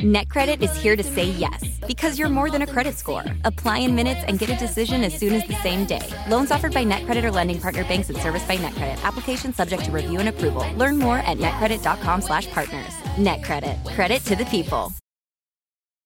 NetCredit is here to say yes because you're more than a credit score. Apply in minutes and get a decision as soon as the same day. Loans offered by NetCredit or lending partner banks and serviced by NetCredit. Application subject to review and approval. Learn more at netcredit.com/partners. NetCredit. Credit to the people.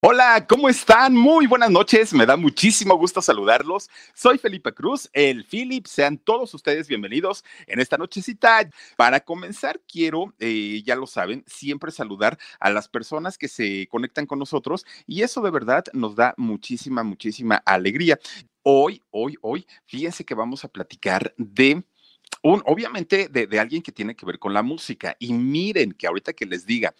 Hola, ¿cómo están? Muy buenas noches, me da muchísimo gusto saludarlos. Soy Felipe Cruz, el Philip, sean todos ustedes bienvenidos en esta nochecita. Para comenzar, quiero, eh, ya lo saben, siempre saludar a las personas que se conectan con nosotros y eso de verdad nos da muchísima, muchísima alegría. Hoy, hoy, hoy, fíjense que vamos a platicar de... Un, obviamente de, de alguien que tiene que ver con la música. Y miren que ahorita que les diga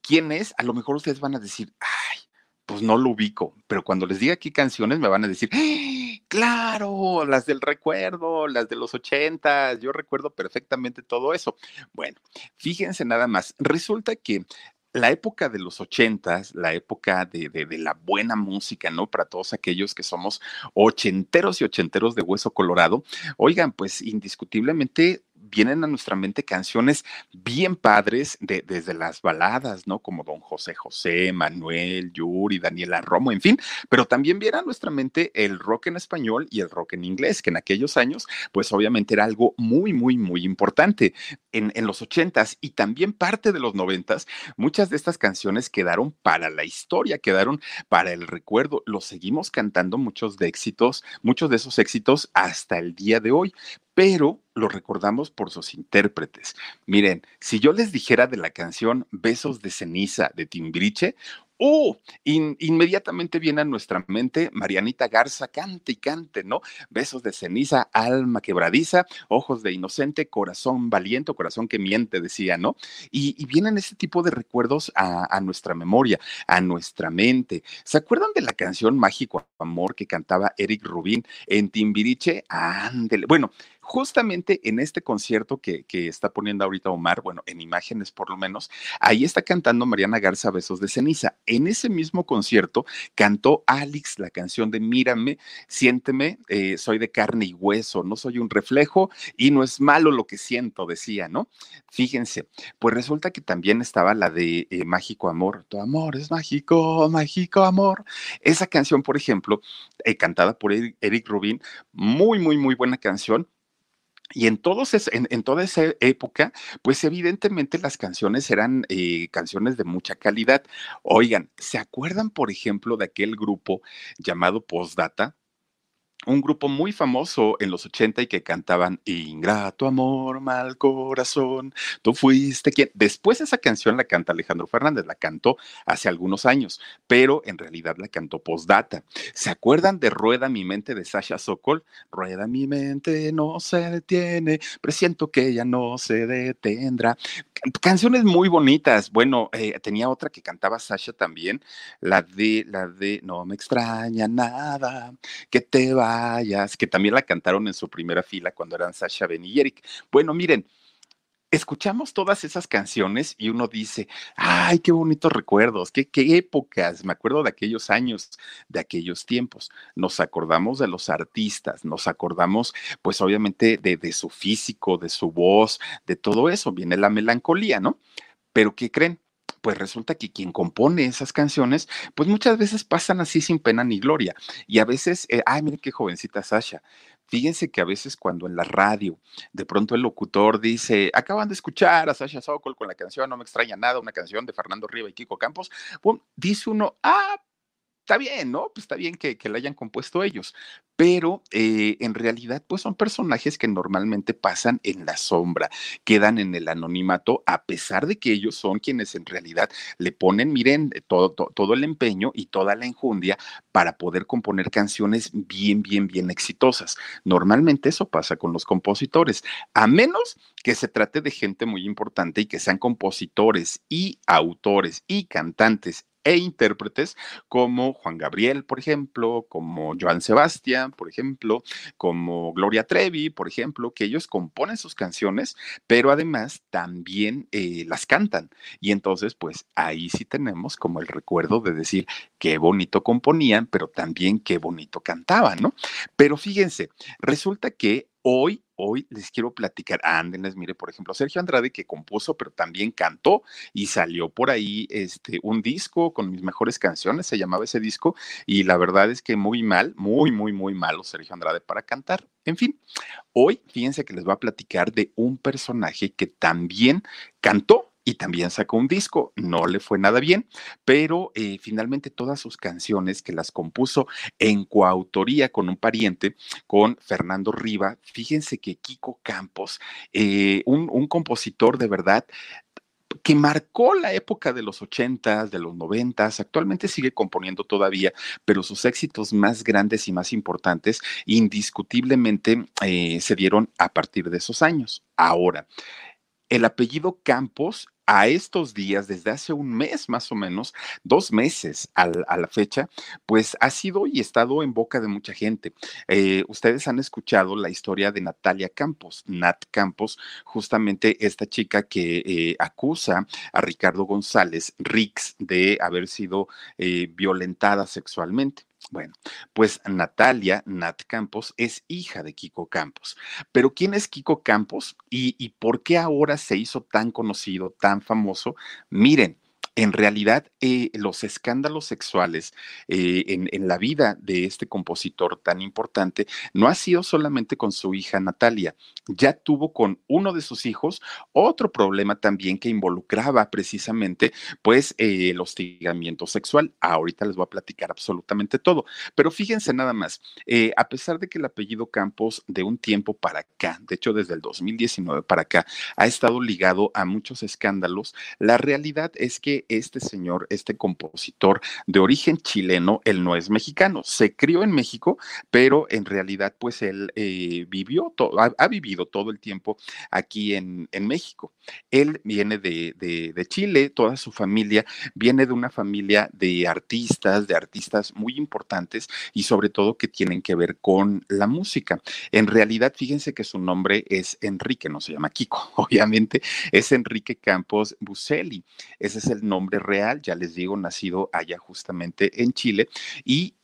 quién es, a lo mejor ustedes van a decir, ay, pues no lo ubico, pero cuando les diga aquí canciones me van a decir, ¡Ah! claro, las del recuerdo, las de los ochentas, yo recuerdo perfectamente todo eso. Bueno, fíjense nada más, resulta que la época de los ochentas, la época de, de, la buena música, ¿no? Para todos aquellos que somos ochenteros y ochenteros de hueso colorado, oigan, pues indiscutiblemente vienen a nuestra mente canciones bien padres de, desde las baladas, ¿no? Como Don José José, Manuel, Yuri, Daniela Romo, en fin, pero también viene a nuestra mente el rock en español y el rock en inglés, que en aquellos años, pues obviamente era algo muy, muy, muy importante. En, en los ochentas y también parte de los noventas, muchas de estas canciones quedaron para la historia, quedaron para el recuerdo. Los seguimos cantando muchos de éxitos, muchos de esos éxitos hasta el día de hoy pero lo recordamos por sus intérpretes. Miren, si yo les dijera de la canción Besos de ceniza de Timbiriche, ¡Uh! In, inmediatamente viene a nuestra mente Marianita Garza, cante y cante, ¿no? Besos de ceniza, alma quebradiza, ojos de inocente, corazón valiente, corazón que miente, decía, ¿no? Y, vienen ese tipo de recuerdos a, a, nuestra memoria, a nuestra mente. ¿Se acuerdan de la canción Mágico Amor que cantaba Eric Rubín en Timbiriche? Ándele. Bueno, justamente en este concierto que, está poniendo ahorita Omar, bueno, en imágenes por lo menos, ahí está cantando Mariana Garza Besos de Ceniza. En ese mismo concierto cantó Alex la canción de Mírame, siénteme, eh, soy de carne y hueso, no soy un reflejo y no es malo lo que siento, decía, ¿no? Fíjense, pues resulta que también estaba la de eh, Mágico Amor, tu amor es mágico, mágico amor. Esa canción, por ejemplo, eh, cantada por Eric, Eric Rubin, muy, muy, muy buena canción y en, todos en, toda esa época, pues evidentemente las canciones eran eh, canciones de mucha calidad. Oigan, ¿se acuerdan, por ejemplo, de aquel grupo llamado Postdata? Un grupo muy famoso en los 80 y que cantaban Ingrato amor, mal corazón, tú fuiste quien. Después esa canción la canta Alejandro Fernández, la cantó hace algunos años, pero en realidad la cantó postdata. ¿Se acuerdan de Rueda mi mente de Sasha Sokol? Rueda mi mente, no se detiene, presiento que ella no se detendrá. Canciones muy bonitas. Bueno, eh, tenía otra que cantaba Sasha también, la de, la de No me extraña nada, que te va que también la cantaron en su primera fila cuando eran Sasha, Ben y Eric. Bueno, miren, escuchamos todas esas canciones y uno dice, ay, qué bonitos recuerdos, qué, qué, épocas, me acuerdo de aquellos años, de aquellos tiempos. Nos acordamos de los artistas, nos acordamos, pues obviamente, de, de su físico, de su voz, de todo eso, viene la melancolía, ¿no? Pero ¿qué creen? Pues resulta que quien compone esas canciones, pues muchas veces pasan así sin pena ni gloria. Y a veces, eh, ay, miren qué jovencita Sasha. Fíjense que a veces cuando en la radio de pronto el locutor dice, acaban de escuchar a Sasha Sokol con la canción No me extraña nada, una canción de Fernando Riva y Kiko Campos, dice uno, ah, está bien, ¿no? Pues está bien que, la hayan compuesto ellos, pero eh, en realidad pues son personajes que normalmente pasan en la sombra, quedan en el anonimato, a pesar de que ellos son quienes en realidad le ponen, miren, eh, todo, todo, todo el empeño y toda la enjundia para poder componer canciones bien, bien, bien exitosas. Normalmente eso pasa con los compositores, a menos que se trate de gente muy importante y que sean compositores y autores y cantantes e intérpretes como Juan Gabriel, por ejemplo, como Joan Sebastián, por ejemplo, como Gloria Trevi, por ejemplo, que ellos componen sus canciones, pero además también eh, las cantan. Y entonces, pues ahí sí tenemos como el recuerdo de decir qué bonito componían, pero también qué bonito cantaban, ¿no? Pero fíjense, resulta que hoy hoy les quiero platicar. Ándenles, mire, por ejemplo, Sergio Andrade que compuso, pero también cantó y salió por ahí este, un disco con mis mejores canciones, se llamaba ese disco, y la verdad es que muy mal, muy, muy, muy malo Sergio Andrade para cantar. En fin, hoy fíjense que les voy a platicar de un personaje que también cantó y también sacó un disco. No le fue nada bien, pero eh, finalmente todas sus canciones que las compuso en coautoría con un pariente, con Fernando Riva, fíjense que Kiko Campos, eh, un, compositor de verdad que marcó la época de los ochentas, de los noventas, actualmente sigue componiendo todavía, pero sus éxitos más grandes y más importantes indiscutiblemente eh, se dieron a partir de esos años. Ahora, el apellido Campos a estos días, desde hace un mes más o menos, dos meses a la fecha, pues ha sido y estado en boca de mucha gente. Eh, ustedes han escuchado la historia de Natalia Campos, Nat Campos, justamente esta chica que eh, acusa a Ricardo González, Rix, de haber sido eh, violentada sexualmente. Bueno, pues Natalia Nat Campos es hija de Kiko Campos. Pero ¿quién es Kiko Campos y, y por qué ahora se hizo tan conocido, tan famoso? Miren, en realidad eh, los escándalos sexuales eh, en, la vida de este compositor tan importante no ha sido solamente con su hija Natalia, ya tuvo con uno de sus hijos otro problema también que involucraba precisamente pues eh, el hostigamiento sexual. Ahorita les voy a platicar absolutamente todo, pero fíjense nada más, eh, a pesar de que el apellido Campos de un tiempo para acá, de hecho desde el 2019 para acá, ha estado ligado a muchos escándalos, la realidad es que este señor, este compositor de origen chileno, él no es mexicano, se crió en México, pero en realidad pues él eh, vivió, ha, vivido todo el tiempo aquí en, México. Él viene de, de, de, Chile, toda su familia viene de una familia de artistas, de artistas muy importantes y sobre todo que tienen que ver con la música. En realidad, fíjense que su nombre es Enrique, no se llama Kiko, obviamente, es Enrique Campos Buselli. Ese es el nombre nombre real, ya les digo, nacido allá justamente en Chile. ¿Y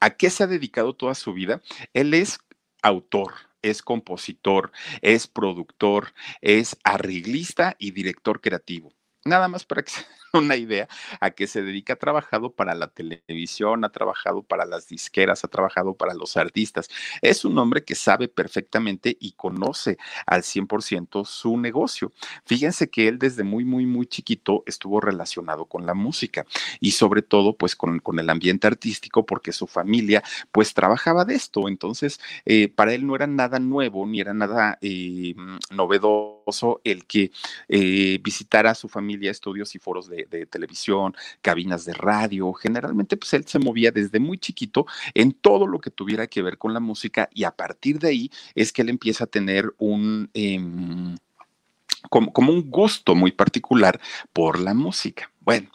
a qué se ha dedicado toda su vida? Él es autor, es compositor, es productor, es arreglista y director creativo. Nada más para que una idea a qué se dedica. Ha trabajado para la televisión, ha trabajado para las disqueras, ha trabajado para los artistas. Es un hombre que sabe perfectamente y conoce al 100% su negocio. Fíjense que él desde muy, muy, muy chiquito estuvo relacionado con la música y sobre todo pues con, con el ambiente artístico porque su familia pues trabajaba de esto. Entonces, eh, para él no era nada nuevo ni era nada eh, novedoso el que eh, visitara a su familia estudios y foros de de, televisión, cabinas de radio. Generalmente, pues él se movía desde muy chiquito en todo lo que tuviera que ver con la música y a partir de ahí es que él empieza a tener un... Eh, como, como un gusto muy particular por la música. Bueno,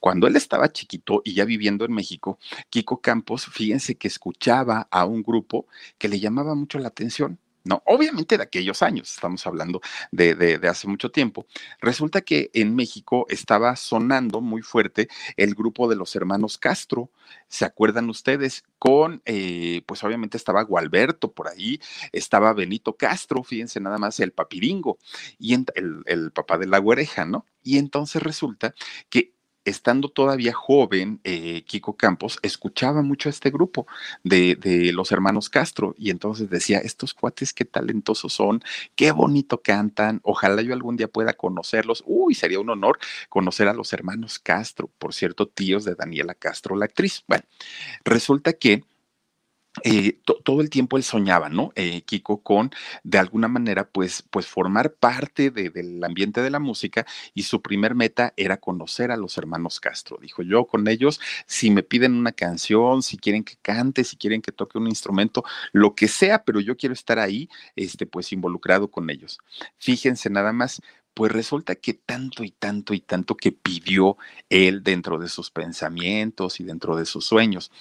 cuando él estaba chiquito y ya viviendo en México, Kiko Campos, fíjense que escuchaba a un grupo que le llamaba mucho la atención. ¿No? Obviamente de aquellos años, estamos hablando de, de, de, hace mucho tiempo. Resulta que en México estaba sonando muy fuerte el grupo de los hermanos Castro. ¿Se acuerdan ustedes? Con, eh, pues obviamente estaba Gualberto por ahí, estaba Benito Castro, fíjense nada más, el papiringo, y el, papá de la güereja, ¿no? Y entonces resulta que estando todavía joven, eh, Kiko Campos escuchaba mucho a este grupo de, de, los hermanos Castro y entonces decía, estos cuates qué talentosos son, qué bonito cantan, ojalá yo algún día pueda conocerlos. Uy, sería un honor conocer a los hermanos Castro, por cierto, tíos de Daniela Castro, la actriz. Bueno, resulta que eh, todo el tiempo él soñaba, ¿no? Eh, Kiko con, de alguna manera, pues, pues formar parte del ambiente de la música y su primer meta era conocer a los hermanos Castro. Dijo, yo con ellos, si me piden una canción, si quieren que cante, si quieren que toque un instrumento, lo que sea, pero yo quiero estar ahí, este, pues involucrado con ellos. Fíjense nada más, pues resulta que tanto y tanto y tanto que pidió él dentro de sus pensamientos y dentro de sus sueños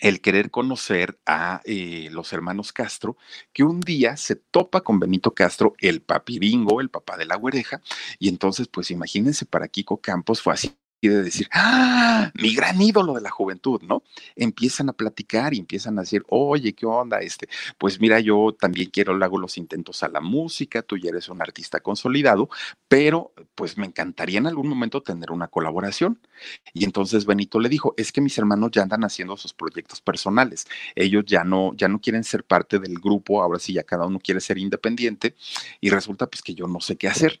el querer conocer a eh, los hermanos Castro, que un día se topa con Benito Castro, el papiringo, el papá de la güereja, y entonces, pues imagínense, para Kiko Campos fue así de decir, ¡ah! Mi gran ídolo de la juventud, ¿no? Empiezan a platicar y empiezan a decir, oye, ¿qué onda? Este, pues mira, yo también quiero, le hago los intentos a la música, tú ya eres un artista consolidado, pero pues me encantaría en algún momento tener una colaboración. Y entonces Benito le dijo, es que mis hermanos ya andan haciendo sus proyectos personales, ellos ya no, ya no quieren ser parte del grupo, ahora sí ya cada uno quiere ser independiente, y resulta pues que yo no sé qué hacer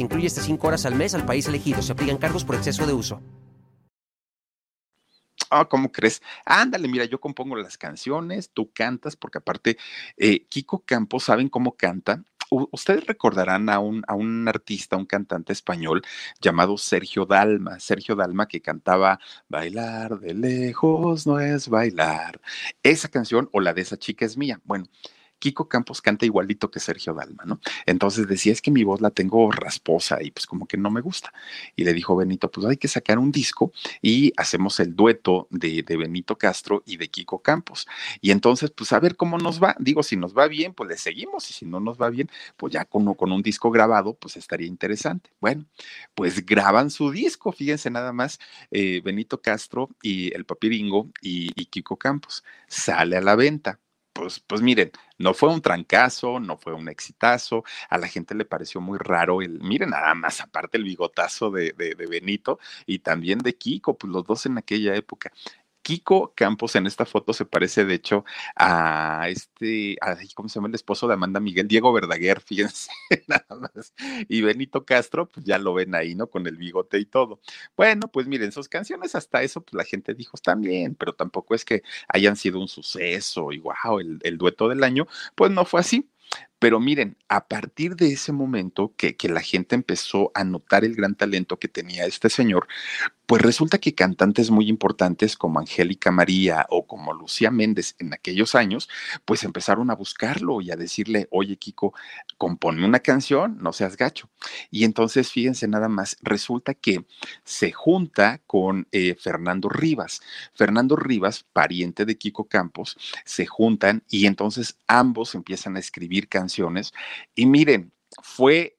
incluye hasta 5 horas al mes al país elegido. Se aplican cargos por exceso de uso. Ah, ¿cómo crees? Ándale, mira, yo compongo las canciones, tú cantas, porque aparte, eh, Kiko Campos, ¿saben cómo canta? ustedes recordarán a un, a un artista, un cantante español llamado Sergio Dalma. Sergio Dalma que cantaba Bailar de lejos no es bailar. Esa canción o la de esa chica es mía. Bueno, Kiko Campos canta igualito que Sergio Dalma, ¿no? Entonces decía, es que mi voz la tengo rasposa y pues como que no me gusta. Y le dijo Benito, pues hay que sacar un disco y hacemos el dueto de, Benito Castro y de Kiko Campos. Y entonces, pues a ver cómo nos va. Digo, si nos va bien, pues le seguimos y si no nos va bien, pues ya con, un disco grabado, pues estaría interesante. Bueno, pues graban su disco, fíjense nada más, eh, Benito Castro y el Papiringo y Kiko Campos. Sale a la venta pues, pues miren, no fue un trancazo, no fue un exitazo, a la gente le pareció muy raro el, miren nada más, aparte el bigotazo de, de, de Benito y también de Kiko, pues los dos en aquella época. Kiko Campos en esta foto se parece, de hecho, a este, ¿cómo se llama el esposo de Amanda Miguel? Diego Verdaguer, fíjense, nada más. Y Benito Castro, pues ya lo ven ahí, ¿no? Con el bigote y todo. Bueno, pues miren, sus canciones hasta eso, pues la gente dijo, están bien, pero tampoco es que hayan sido un suceso y wow, el, el dueto del año, pues no fue así. Pero miren, a partir de ese momento que, que, la gente empezó a notar el gran talento que tenía este señor, pues resulta que cantantes muy importantes como Angélica María o como Lucía Méndez en aquellos años, pues empezaron a buscarlo y a decirle, oye Kiko, compone una canción, no seas gacho. Y entonces, fíjense nada más, resulta que se junta con eh, Fernando Rivas. Fernando Rivas, pariente de Kiko Campos, se juntan y entonces ambos empiezan a escribir canciones. Y miren, fue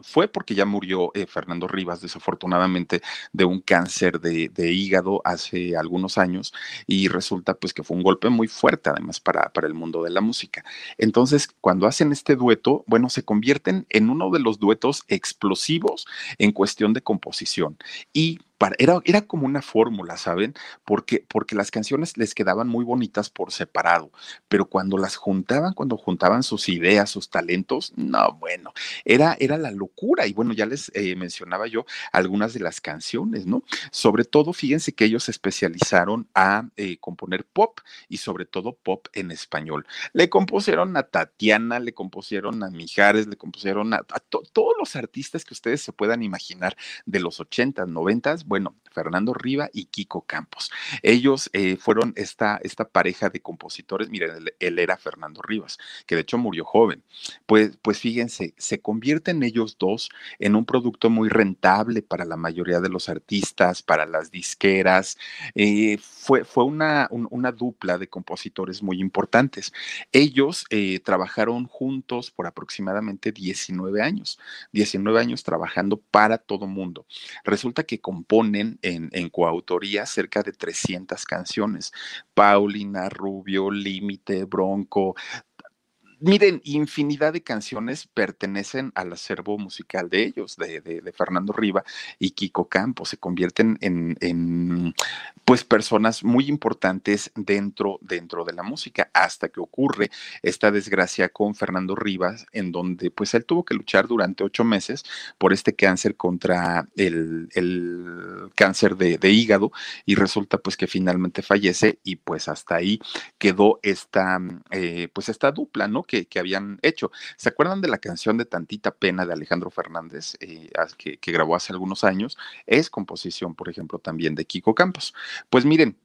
fue porque ya murió eh, Fernando Rivas, desafortunadamente, de un cáncer de, hígado hace algunos años y resulta pues que fue un golpe muy fuerte además para, para el mundo de la música. Entonces, cuando hacen este dueto, bueno, se convierten en uno de los duetos explosivos en cuestión de composición y era, era como una fórmula, ¿saben? Porque, porque las canciones les quedaban muy bonitas por separado, pero cuando las juntaban, cuando juntaban sus ideas, sus talentos, no, bueno, era, era la locura. Y bueno, ya les eh, mencionaba yo algunas de las canciones, ¿no? Sobre todo, fíjense que ellos se especializaron a eh, componer pop y sobre todo pop en español. Le compusieron a Tatiana, le compusieron a Mijares, le compusieron a, todos los artistas que ustedes se puedan imaginar de los 80, 90 bueno, Fernando Riva y Kiko Campos. Ellos eh, fueron esta, esta pareja de compositores, miren, él, era Fernando Rivas, que de hecho murió joven. Pues, pues fíjense, se convierten ellos dos en un producto muy rentable para la mayoría de los artistas, para las disqueras. Eh, fue fue una, una, dupla de compositores muy importantes. Ellos eh, trabajaron juntos por aproximadamente 19 años, 19 años trabajando para todo mundo. Resulta que componen en, en coautoría cerca de 300 canciones. Paulina, Rubio, Límite, Bronco, miren, infinidad de canciones pertenecen al acervo musical de ellos, de, Fernando Riva y Kiko Campos. Se convierten en, pues personas muy importantes dentro, dentro de la música, hasta que ocurre esta desgracia con Fernando Rivas, en donde pues él tuvo que luchar durante ocho meses por este cáncer contra el, cáncer de, hígado y resulta pues que finalmente fallece y pues hasta ahí quedó esta, eh, pues esta dupla, ¿no? Que, habían hecho. ¿Se acuerdan de la canción de Tantita Pena de Alejandro Fernández, eh, que, que grabó hace algunos años? Es composición, por ejemplo, también de Kiko Campos. Pues miren,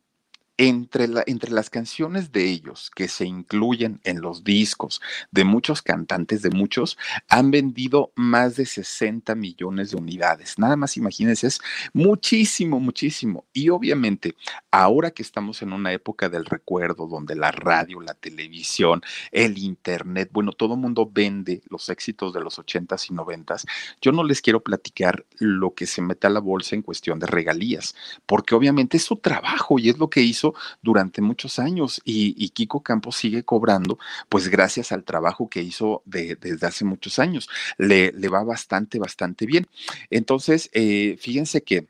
entre, entre, las canciones de ellos que se incluyen en los discos de muchos cantantes, de muchos, han vendido más de 60 millones de unidades. Nada más imagínense, es muchísimo, muchísimo. Y obviamente, ahora que estamos en una época del recuerdo, donde la radio, la televisión, el internet, bueno, todo mundo vende los éxitos de los 80s y 90s, yo no les quiero platicar lo que se mete a la bolsa en cuestión de regalías, porque obviamente es su trabajo y es lo que hizo durante muchos años y, Kiko Campos sigue cobrando, pues gracias al trabajo que hizo desde hace muchos años. Le, le, va bastante, bastante bien. Entonces, eh, fíjense que...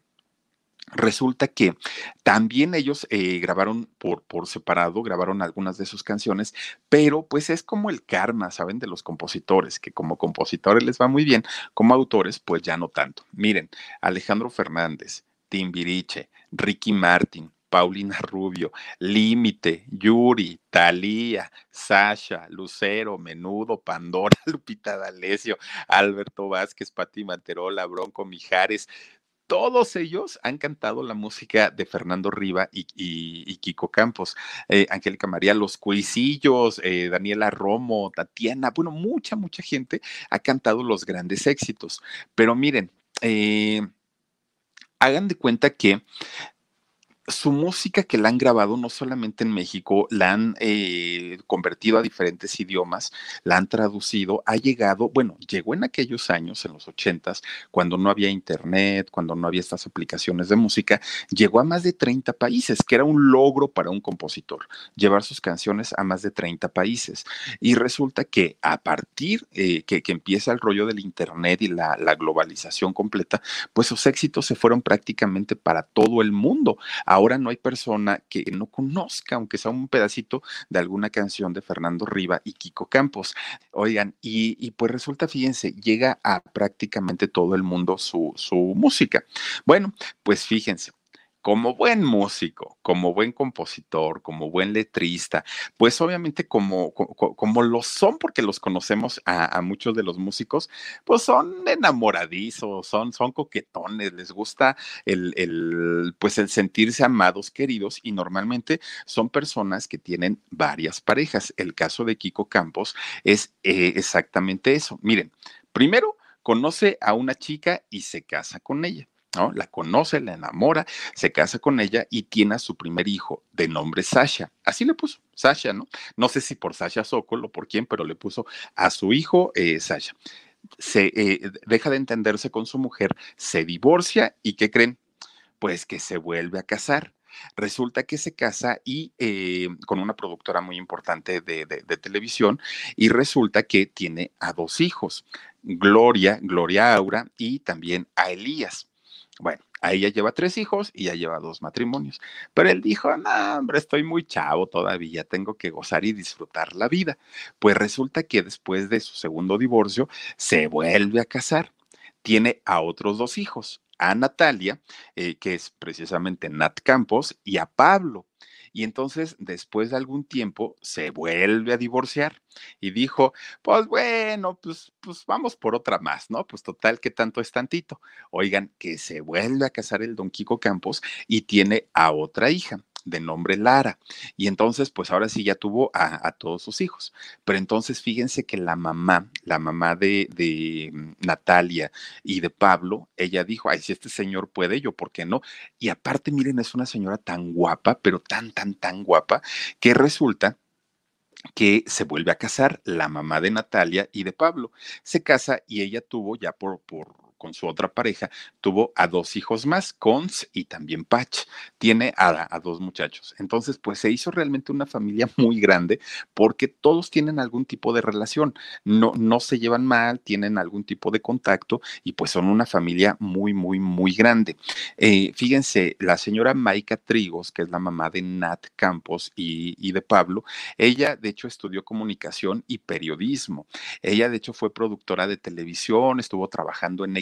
Resulta que también ellos eh, grabaron por, por separado, grabaron algunas de sus canciones, pero pues es como el karma, ¿saben? De los compositores, que como compositores les va muy bien, como autores pues ya no tanto. Miren, Alejandro Fernández, Timbiriche, Ricky Martin, Paulina Rubio, Límite, Yuri, Talía, Sasha, Lucero, Menudo, Pandora, Lupita D'Alessio, Alberto Vázquez, Pati Manterola, Bronco Mijares, todos ellos han cantado la música de Fernando Riva y, Kiko Campos, eh, Angélica María, Los Cuisillos, eh, Daniela Romo, Tatiana, bueno, mucha, mucha gente ha cantado los grandes éxitos. Pero miren, eh, hagan de cuenta que su música que la han grabado no solamente en México, la han eh, convertido a diferentes idiomas, la han traducido, ha llegado, bueno, llegó en aquellos años, en los ochentas, cuando no había internet, cuando no había estas aplicaciones de música, llegó a más de 30 países, que era un logro para un compositor, llevar sus canciones a más de 30 países. Y resulta que a partir eh, que, empieza el rollo del internet y la, globalización completa, pues sus éxitos se fueron prácticamente para todo el mundo no hay persona que no conozca, aunque sea un pedacito de alguna canción de Fernando Riva y Kiko Campos. Oigan, y, pues resulta, fíjense, llega a prácticamente todo el mundo su, su música. Bueno, pues fíjense, como buen músico, como buen compositor, como buen letrista, pues obviamente como, como, lo son, porque los conocemos a, muchos de los músicos, pues son enamoradizos, son, son coquetones, les gusta el, el, pues el sentirse amados, queridos, y normalmente son personas que tienen varias parejas. El caso de Kiko Campos es eh, exactamente eso. Miren, primero conoce a una chica y se casa con ella. ¿No? La conoce, la enamora, se casa con ella y tiene a su primer hijo de nombre Sasha. Así le puso, Sasha, ¿no? No sé si por Sasha Sokol o por quién, pero le puso a su hijo eh, Sasha. Se eh, deja de entenderse con su mujer, se divorcia y ¿qué creen? Pues que se vuelve a casar. Resulta que se casa y eh, con una productora muy importante de, de, televisión y resulta que tiene a dos hijos, Gloria, Gloria Aura y también a Elías. Bueno, ahí ella lleva tres hijos y ya lleva dos matrimonios. Pero él dijo, no, hombre, estoy muy chavo todavía, tengo que gozar y disfrutar la vida. Pues resulta que después de su segundo divorcio se vuelve a casar. Tiene a otros dos hijos, a Natalia, eh, que es precisamente Nat Campos, y a Pablo. Y entonces, después de algún tiempo, se vuelve a divorciar y dijo, pues bueno, pues, pues vamos por otra más, ¿no? Pues total, que tanto es tantito. Oigan, que se vuelve a casar el don Kiko Campos y tiene a otra hija de nombre Lara. Y entonces, pues ahora sí ya tuvo a, todos sus hijos. Pero entonces fíjense que la mamá, la mamá de, de, mm, Natalia y de Pablo, ella dijo, ay, si este señor puede, yo, ¿por qué no? Y aparte, miren, es una señora tan guapa, pero tan, tan, tan guapa, que resulta que se vuelve a casar la mamá de Natalia y de Pablo. Se casa y ella tuvo ya por, por con su otra pareja, tuvo a dos hijos más, Cons y también Patch. Tiene a, a, dos muchachos. Entonces, pues se hizo realmente una familia muy grande porque todos tienen algún tipo de relación. No, no se llevan mal, tienen algún tipo de contacto y pues son una familia muy, muy, muy grande. Eh, fíjense, la señora Maika Trigos, que es la mamá de Nat Campos y, y de Pablo, ella de hecho estudió comunicación y periodismo. Ella de hecho fue productora de televisión, estuvo trabajando en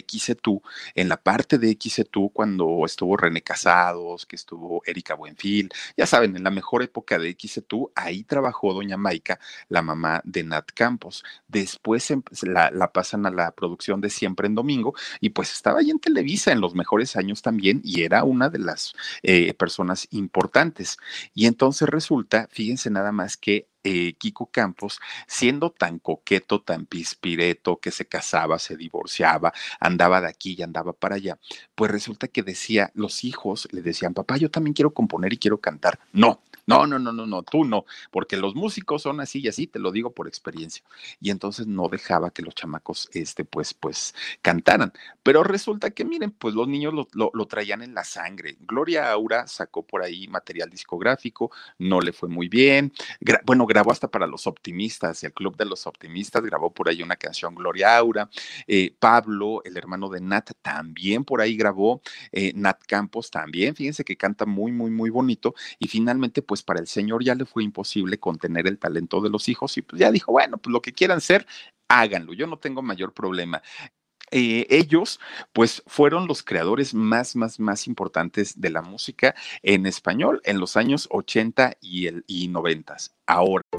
En la parte de XETU, cuando estuvo René Casados, que estuvo Erika Buenfil, ya saben, en la mejor época de XETU, ahí trabajó doña Maika, la mamá de Nat Campos. Después la, la pasan a la producción de Siempre en Domingo y pues estaba ahí en Televisa en los mejores años también y era una de las eh, personas importantes. Y entonces resulta, fíjense nada más que eh, Kiko Campos, siendo tan coqueto, tan pispireto, que se casaba, se divorciaba, andaba de aquí y andaba para allá, pues resulta que decía, los hijos le decían, papá, yo también quiero componer y quiero cantar. No, no, no, no, no, no, tú no, porque los músicos son así y así, te lo digo por experiencia. Y entonces no dejaba que los chamacos, este, pues, pues, cantaran. Pero resulta que, miren, pues los niños lo, lo, traían en la sangre. Gloria Aura sacó por ahí material discográfico, no le fue muy bien. bueno, grabó hasta para los optimistas, el Club de los Optimistas grabó por ahí una canción Gloria Aura. Eh, Pablo, el hermano de Nat, también por ahí grabó. Eh, Nat Campos también, fíjense que canta muy, muy, muy bonito. Y finalmente, pues para el Señor ya le fue imposible contener el talento de los hijos y pues ya dijo, bueno, pues lo que quieran ser, háganlo, yo no tengo mayor problema. Eh, ellos, pues, fueron los creadores más, más, más importantes de la música en español en los años 80 y, el, y 90 ahora.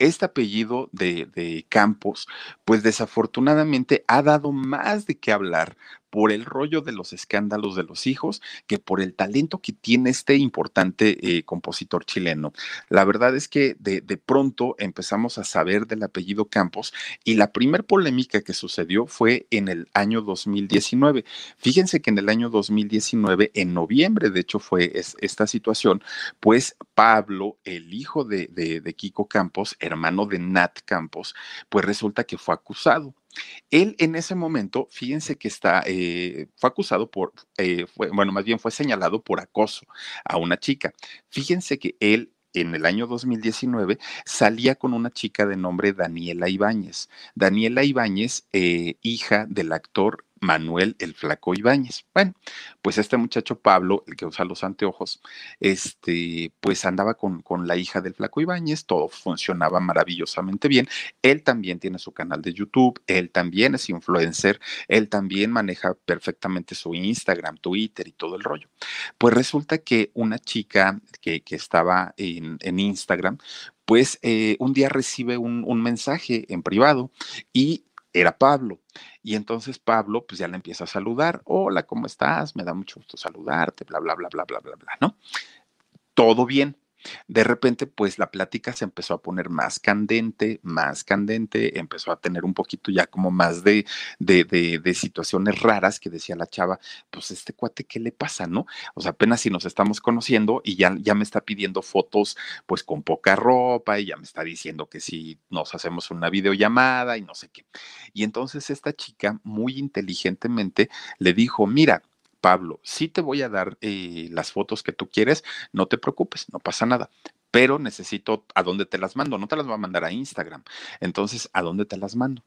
este apellido de, Campos, pues desafortunadamente ha dado más de qué hablar por el rollo de los escándalos de los hijos que por el talento que tiene este importante eh, compositor chileno. La verdad es que de, pronto empezamos a saber del apellido Campos y la primer polémica que sucedió fue en el año 2019. Fíjense que en el año 2019, en noviembre, de hecho fue esta situación, pues Pablo, el hijo de, de, de Kiko Campos, hermano de Nat Campos, pues resulta que fue acusado él en ese momento, fíjense que está, eh, fue acusado por, eh, bueno, más bien fue señalado por acoso a una chica. Fíjense que él en el año 2019 salía con una chica de nombre Daniela Ibáñez. Daniela Ibáñez, eh, hija del actor Manuel el Flaco Ibáñez. Bueno, pues este muchacho Pablo, el que usa los anteojos, este, pues andaba con, con la hija del Flaco Ibáñez, todo funcionaba maravillosamente bien. Él también tiene su canal de YouTube, él también es influencer, él también maneja perfectamente su Instagram, Twitter y todo el rollo. Pues resulta que una chica que, que estaba en, en Instagram, pues eh, un día recibe un, un, mensaje en privado y era Pablo. Y entonces Pablo, pues ya le empieza a saludar. Hola, ¿cómo estás? Me da mucho gusto saludarte, bla, bla, bla, bla, bla, bla, bla, ¿no? Todo bien. De repente, pues la plática se empezó a poner más candente, más candente, empezó a tener un poquito ya como más de, de, de, situaciones raras que decía la chava, pues este cuate, ¿qué le pasa, no? O sea, apenas si nos estamos conociendo y ya, ya me está pidiendo fotos, pues con poca ropa y ya me está diciendo que si nos hacemos una videollamada y no sé qué. Y entonces esta chica muy inteligentemente le dijo, mira, Pablo, sí te voy a dar eh, las fotos que tú quieres, no te preocupes, no pasa nada, pero necesito a dónde te las mando, no te las voy a mandar a Instagram. Entonces, ¿a dónde te las mando?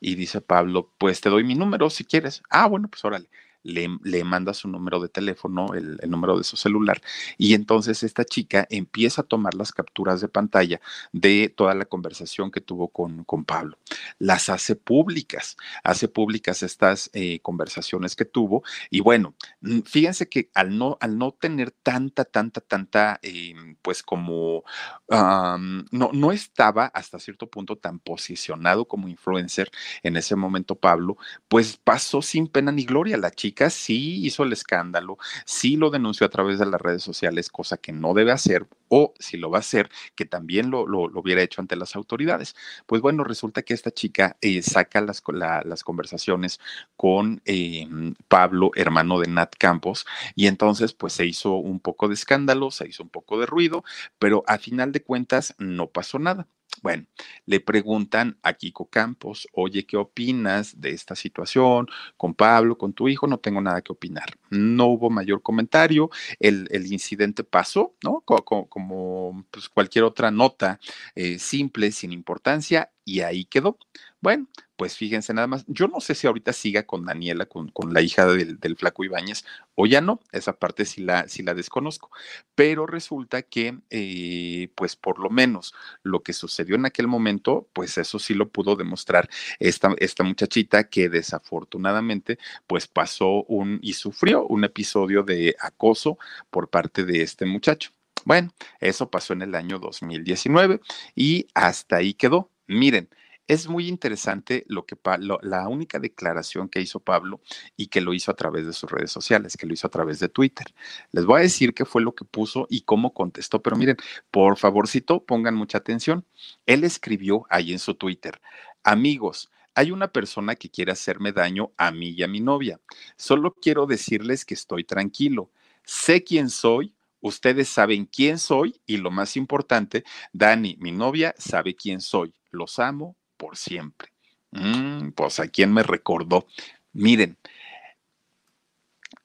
Y dice Pablo, pues te doy mi número si quieres. Ah, bueno, pues órale le, manda su número de teléfono, el, número de su celular, y entonces esta chica empieza a tomar las capturas de pantalla de toda la conversación que tuvo con, con Pablo. Las hace públicas, hace públicas estas eh, conversaciones que tuvo, y bueno, mm, fíjense que al no, al no tener tanta, tanta, tanta, em, pues como no, no estaba hasta cierto punto tan posicionado como influencer en ese momento Pablo, pues pasó sin pena ni gloria la chica sí hizo el escándalo, sí lo denunció a través de las redes sociales, cosa que no debe hacer, o si lo va a hacer, que también lo, lo, hubiera hecho ante las autoridades. Pues bueno, resulta que esta chica eh, saca las, las, conversaciones con em, Pablo, hermano de Nat Campos, y entonces pues se hizo un poco de escándalo, se hizo un poco de ruido, pero a final de cuentas no pasó nada. Bueno, le preguntan a Kiko Campos, oye, ¿qué opinas de esta situación con Pablo, con tu hijo? No tengo nada que opinar. No hubo mayor comentario, el, incidente pasó, ¿no? Como, pues, cualquier otra nota eh, simple, sin importancia, y ahí quedó. Bueno, pues fíjense nada más, yo no sé si ahorita siga con Daniela, con, con la hija del, del, Flaco Ibáñez, o ya no, esa parte sí la, sí la desconozco, pero resulta que, eh, pues por lo menos lo que sucedió en aquel momento, pues eso sí lo pudo demostrar esta, esta muchachita que desafortunadamente, pues pasó un y sufrió un episodio de acoso por parte de este muchacho. Bueno, eso pasó en el año 2019 y hasta ahí quedó. Miren, es muy interesante lo que la única declaración que hizo Pablo y que lo hizo a través de sus redes sociales, que lo hizo a través de Twitter. Les voy a decir qué fue lo que puso y cómo contestó, pero miren, por favorcito, pongan mucha atención. Él escribió ahí en su Twitter, amigos, hay una persona que quiere hacerme daño a mí y a mi novia. Solo quiero decirles que estoy tranquilo. Sé quién soy, ustedes saben quién soy y lo más importante, Dani, mi novia, sabe quién soy. Los amo, por siempre. Mm, pues a quién me recordó. Miren,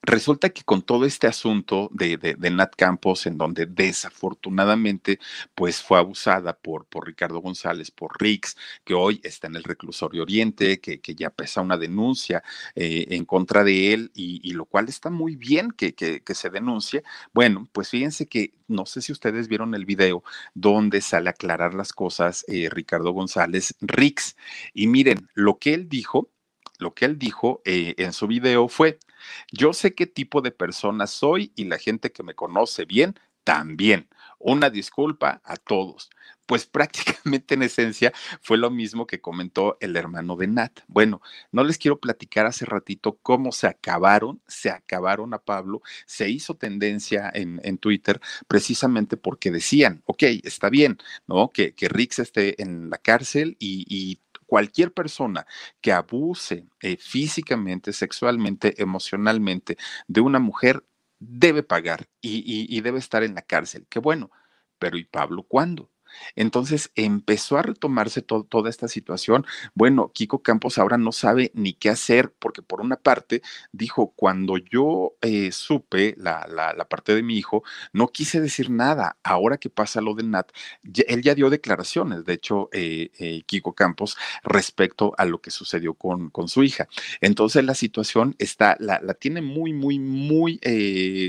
Resulta que con todo este asunto de, Nat Campos, en donde desafortunadamente pues fue abusada por, por Ricardo González, por Rix, que hoy está en el reclusorio Oriente, que, que ya pesa una denuncia eh, en contra de él, y, lo cual está muy bien que, que, se denuncie. Bueno, pues fíjense que no sé si ustedes vieron el video donde sale a aclarar las cosas eh, Ricardo González Rix. Y miren, lo que él dijo, lo que él dijo eh, en su video fue, yo sé qué tipo de persona soy y la gente que me conoce bien también. Una disculpa a todos. Pues prácticamente en esencia fue lo mismo que comentó el hermano de Nat. Bueno, no les quiero platicar hace ratito cómo se acabaron, se acabaron a Pablo, se hizo tendencia en, Twitter precisamente porque decían, ok, está bien, ¿no? Que, que Rix esté en la cárcel y, y cualquier persona que abuse eh, físicamente, sexualmente, emocionalmente de una mujer debe pagar y, debe estar en la cárcel. Qué bueno, pero ¿y Pablo cuándo? Entonces empezó a retomarse toda esta situación. Bueno, Kiko Campos ahora no sabe ni qué hacer porque por una parte dijo, cuando yo eh, supe la, parte de mi hijo, no quise decir nada. Ahora que pasa lo de Nat, él ya dio declaraciones, de hecho, eh, eh, Kiko Campos, respecto a lo que sucedió con, con su hija. Entonces la situación está, la, la tiene muy, muy, muy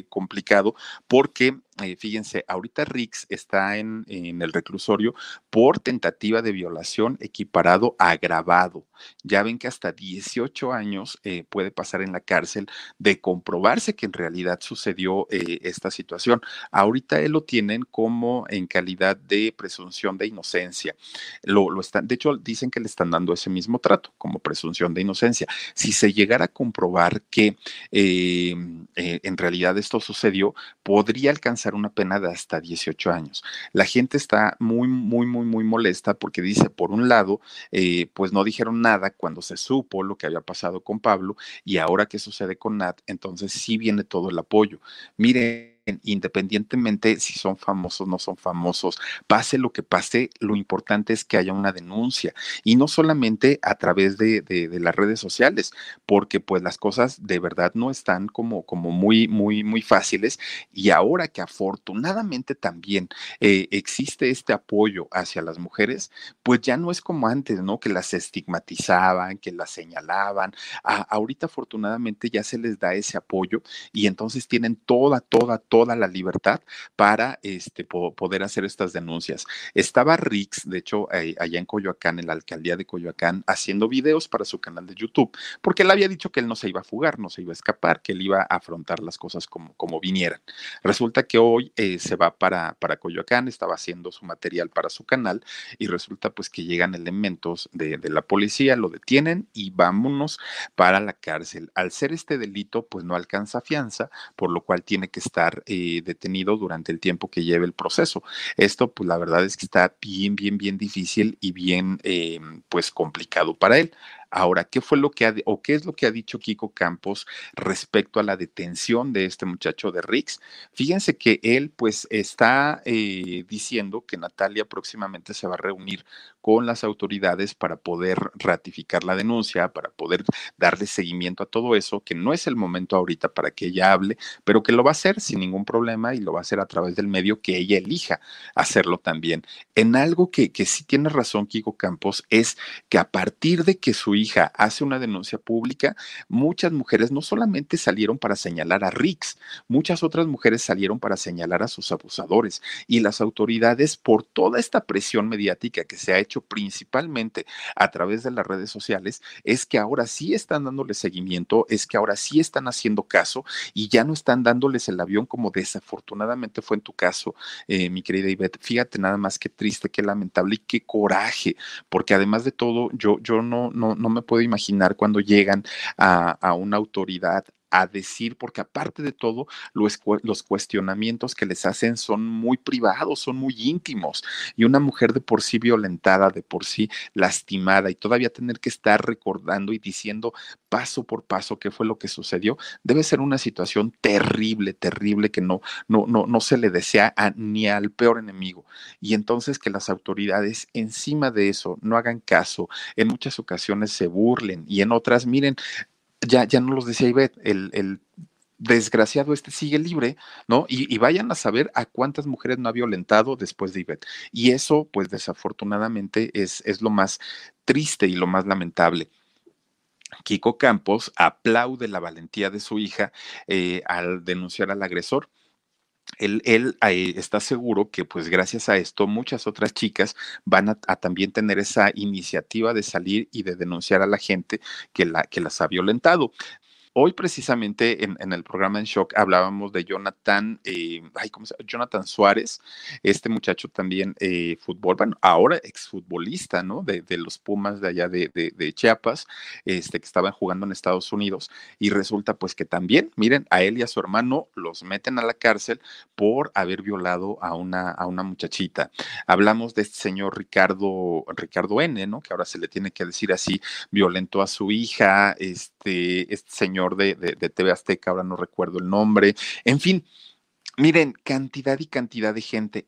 complicado porque eh, fíjense, ahorita Rix está en, el reclusorio por tentativa de violación equiparado agravado. Ya ven que hasta 18 años eh, puede pasar en la cárcel de comprobarse que en realidad sucedió eh, esta situación. Ahorita él lo tienen como en calidad de presunción de inocencia. Lo, lo están, de hecho, dicen que le están dando ese mismo trato como presunción de inocencia. Si se llegara a comprobar que en realidad esto sucedió, podría alcanzar una pena de hasta 18 años. La gente está muy, muy, muy, muy molesta porque dice, por un lado, eh, pues no dijeron nada cuando se supo lo que había pasado con Pablo y ahora que sucede con Nat, entonces sí viene todo el apoyo. Mire, independientemente si son famosos no son famosos, pase lo que pase, lo importante es que haya una denuncia y no solamente a través de, de, las redes sociales, porque pues las cosas de verdad no están como, como muy, muy, muy fáciles y ahora que afortunadamente también eh, existe este apoyo hacia las mujeres, pues ya no es como antes, ¿no? Que las estigmatizaban, que las señalaban. ahorita afortunadamente ya se les da ese apoyo y entonces tienen toda, toda, toda la libertad para este, poder hacer estas denuncias. Estaba Rix, de hecho, allá en Coyoacán, en la alcaldía de Coyoacán, haciendo videos para su canal de YouTube, porque él había dicho que él no se iba a fugar, no se iba a escapar, que él iba a afrontar las cosas como, como vinieran. Resulta que hoy eh, se va para, para Coyoacán, estaba haciendo su material para su canal y resulta pues que llegan elementos de, de la policía, lo detienen y vámonos para la cárcel. Al ser este delito, pues no alcanza fianza, por lo cual tiene que estar eh, detenido durante el tiempo que lleve el proceso. Esto, pues la verdad es que está bien, bien, bien difícil y bien, eh, pues complicado para él. Ahora, ¿qué fue lo que ha, o qué es lo que ha dicho Kiko Campos respecto a la detención de este muchacho de Rix? Fíjense que él pues está eh, diciendo que Natalia próximamente se va a reunir con las autoridades para poder ratificar la denuncia, para poder darle seguimiento a todo eso, que no es el momento ahorita para que ella hable, pero que lo va a hacer sin ningún problema y lo va a hacer a través del medio que ella elija hacerlo también. En algo que, que sí tiene razón Kiko Campos es que a partir de que su hija hace una denuncia pública, muchas mujeres no solamente salieron para señalar a Rix, muchas otras mujeres salieron para señalar a sus abusadores y las autoridades por toda esta presión mediática que se ha hecho principalmente a través de las redes sociales, es que ahora sí están dándole seguimiento, es que ahora sí están haciendo caso y ya no están dándoles el avión como desafortunadamente fue en tu caso, eh, mi querida Ivette. Fíjate nada más qué triste, qué lamentable y qué coraje, porque además de todo, yo, yo no, no, no me puedo imaginar cuando llegan a, a una autoridad a decir, porque aparte de todo, los, los, cuestionamientos que les hacen son muy privados, son muy íntimos. Y una mujer de por sí violentada, de por sí lastimada, y todavía tener que estar recordando y diciendo paso por paso qué fue lo que sucedió, debe ser una situación terrible, terrible, que no, no, no, no se le desea ni al peor enemigo. Y entonces que las autoridades encima de eso no hagan caso, en muchas ocasiones se burlen y en otras, miren, ya, ya no los decía Ivette, el, el desgraciado este sigue libre, ¿no? Y, vayan a saber a cuántas mujeres no ha violentado después de Ivette. Y eso, pues desafortunadamente, es, es lo más triste y lo más lamentable. Kiko Campos aplaude la valentía de su hija eh, al denunciar al agresor él, él está seguro que pues gracias a esto muchas otras chicas van a, también tener esa iniciativa de salir y de denunciar a la gente que, la, que las ha violentado. Hoy precisamente en, el programa en Shock hablábamos de Jonathan, eh, ay, ¿cómo se llama? Jonathan Suárez, este muchacho también eh, fútbol, bueno, ahora exfutbolista, ¿no? De, de, los Pumas de allá de, de, Chiapas, este, que estaban jugando en Estados Unidos y resulta pues que también, miren, a él y a su hermano los meten a la cárcel por haber violado a una, a una muchachita. Hablamos de este señor Ricardo, Ricardo N, ¿no? Que ahora se le tiene que decir así, violentó a su hija, este, este señor de, de, TV Azteca, ahora no recuerdo el nombre, en fin, miren, cantidad y cantidad de gente.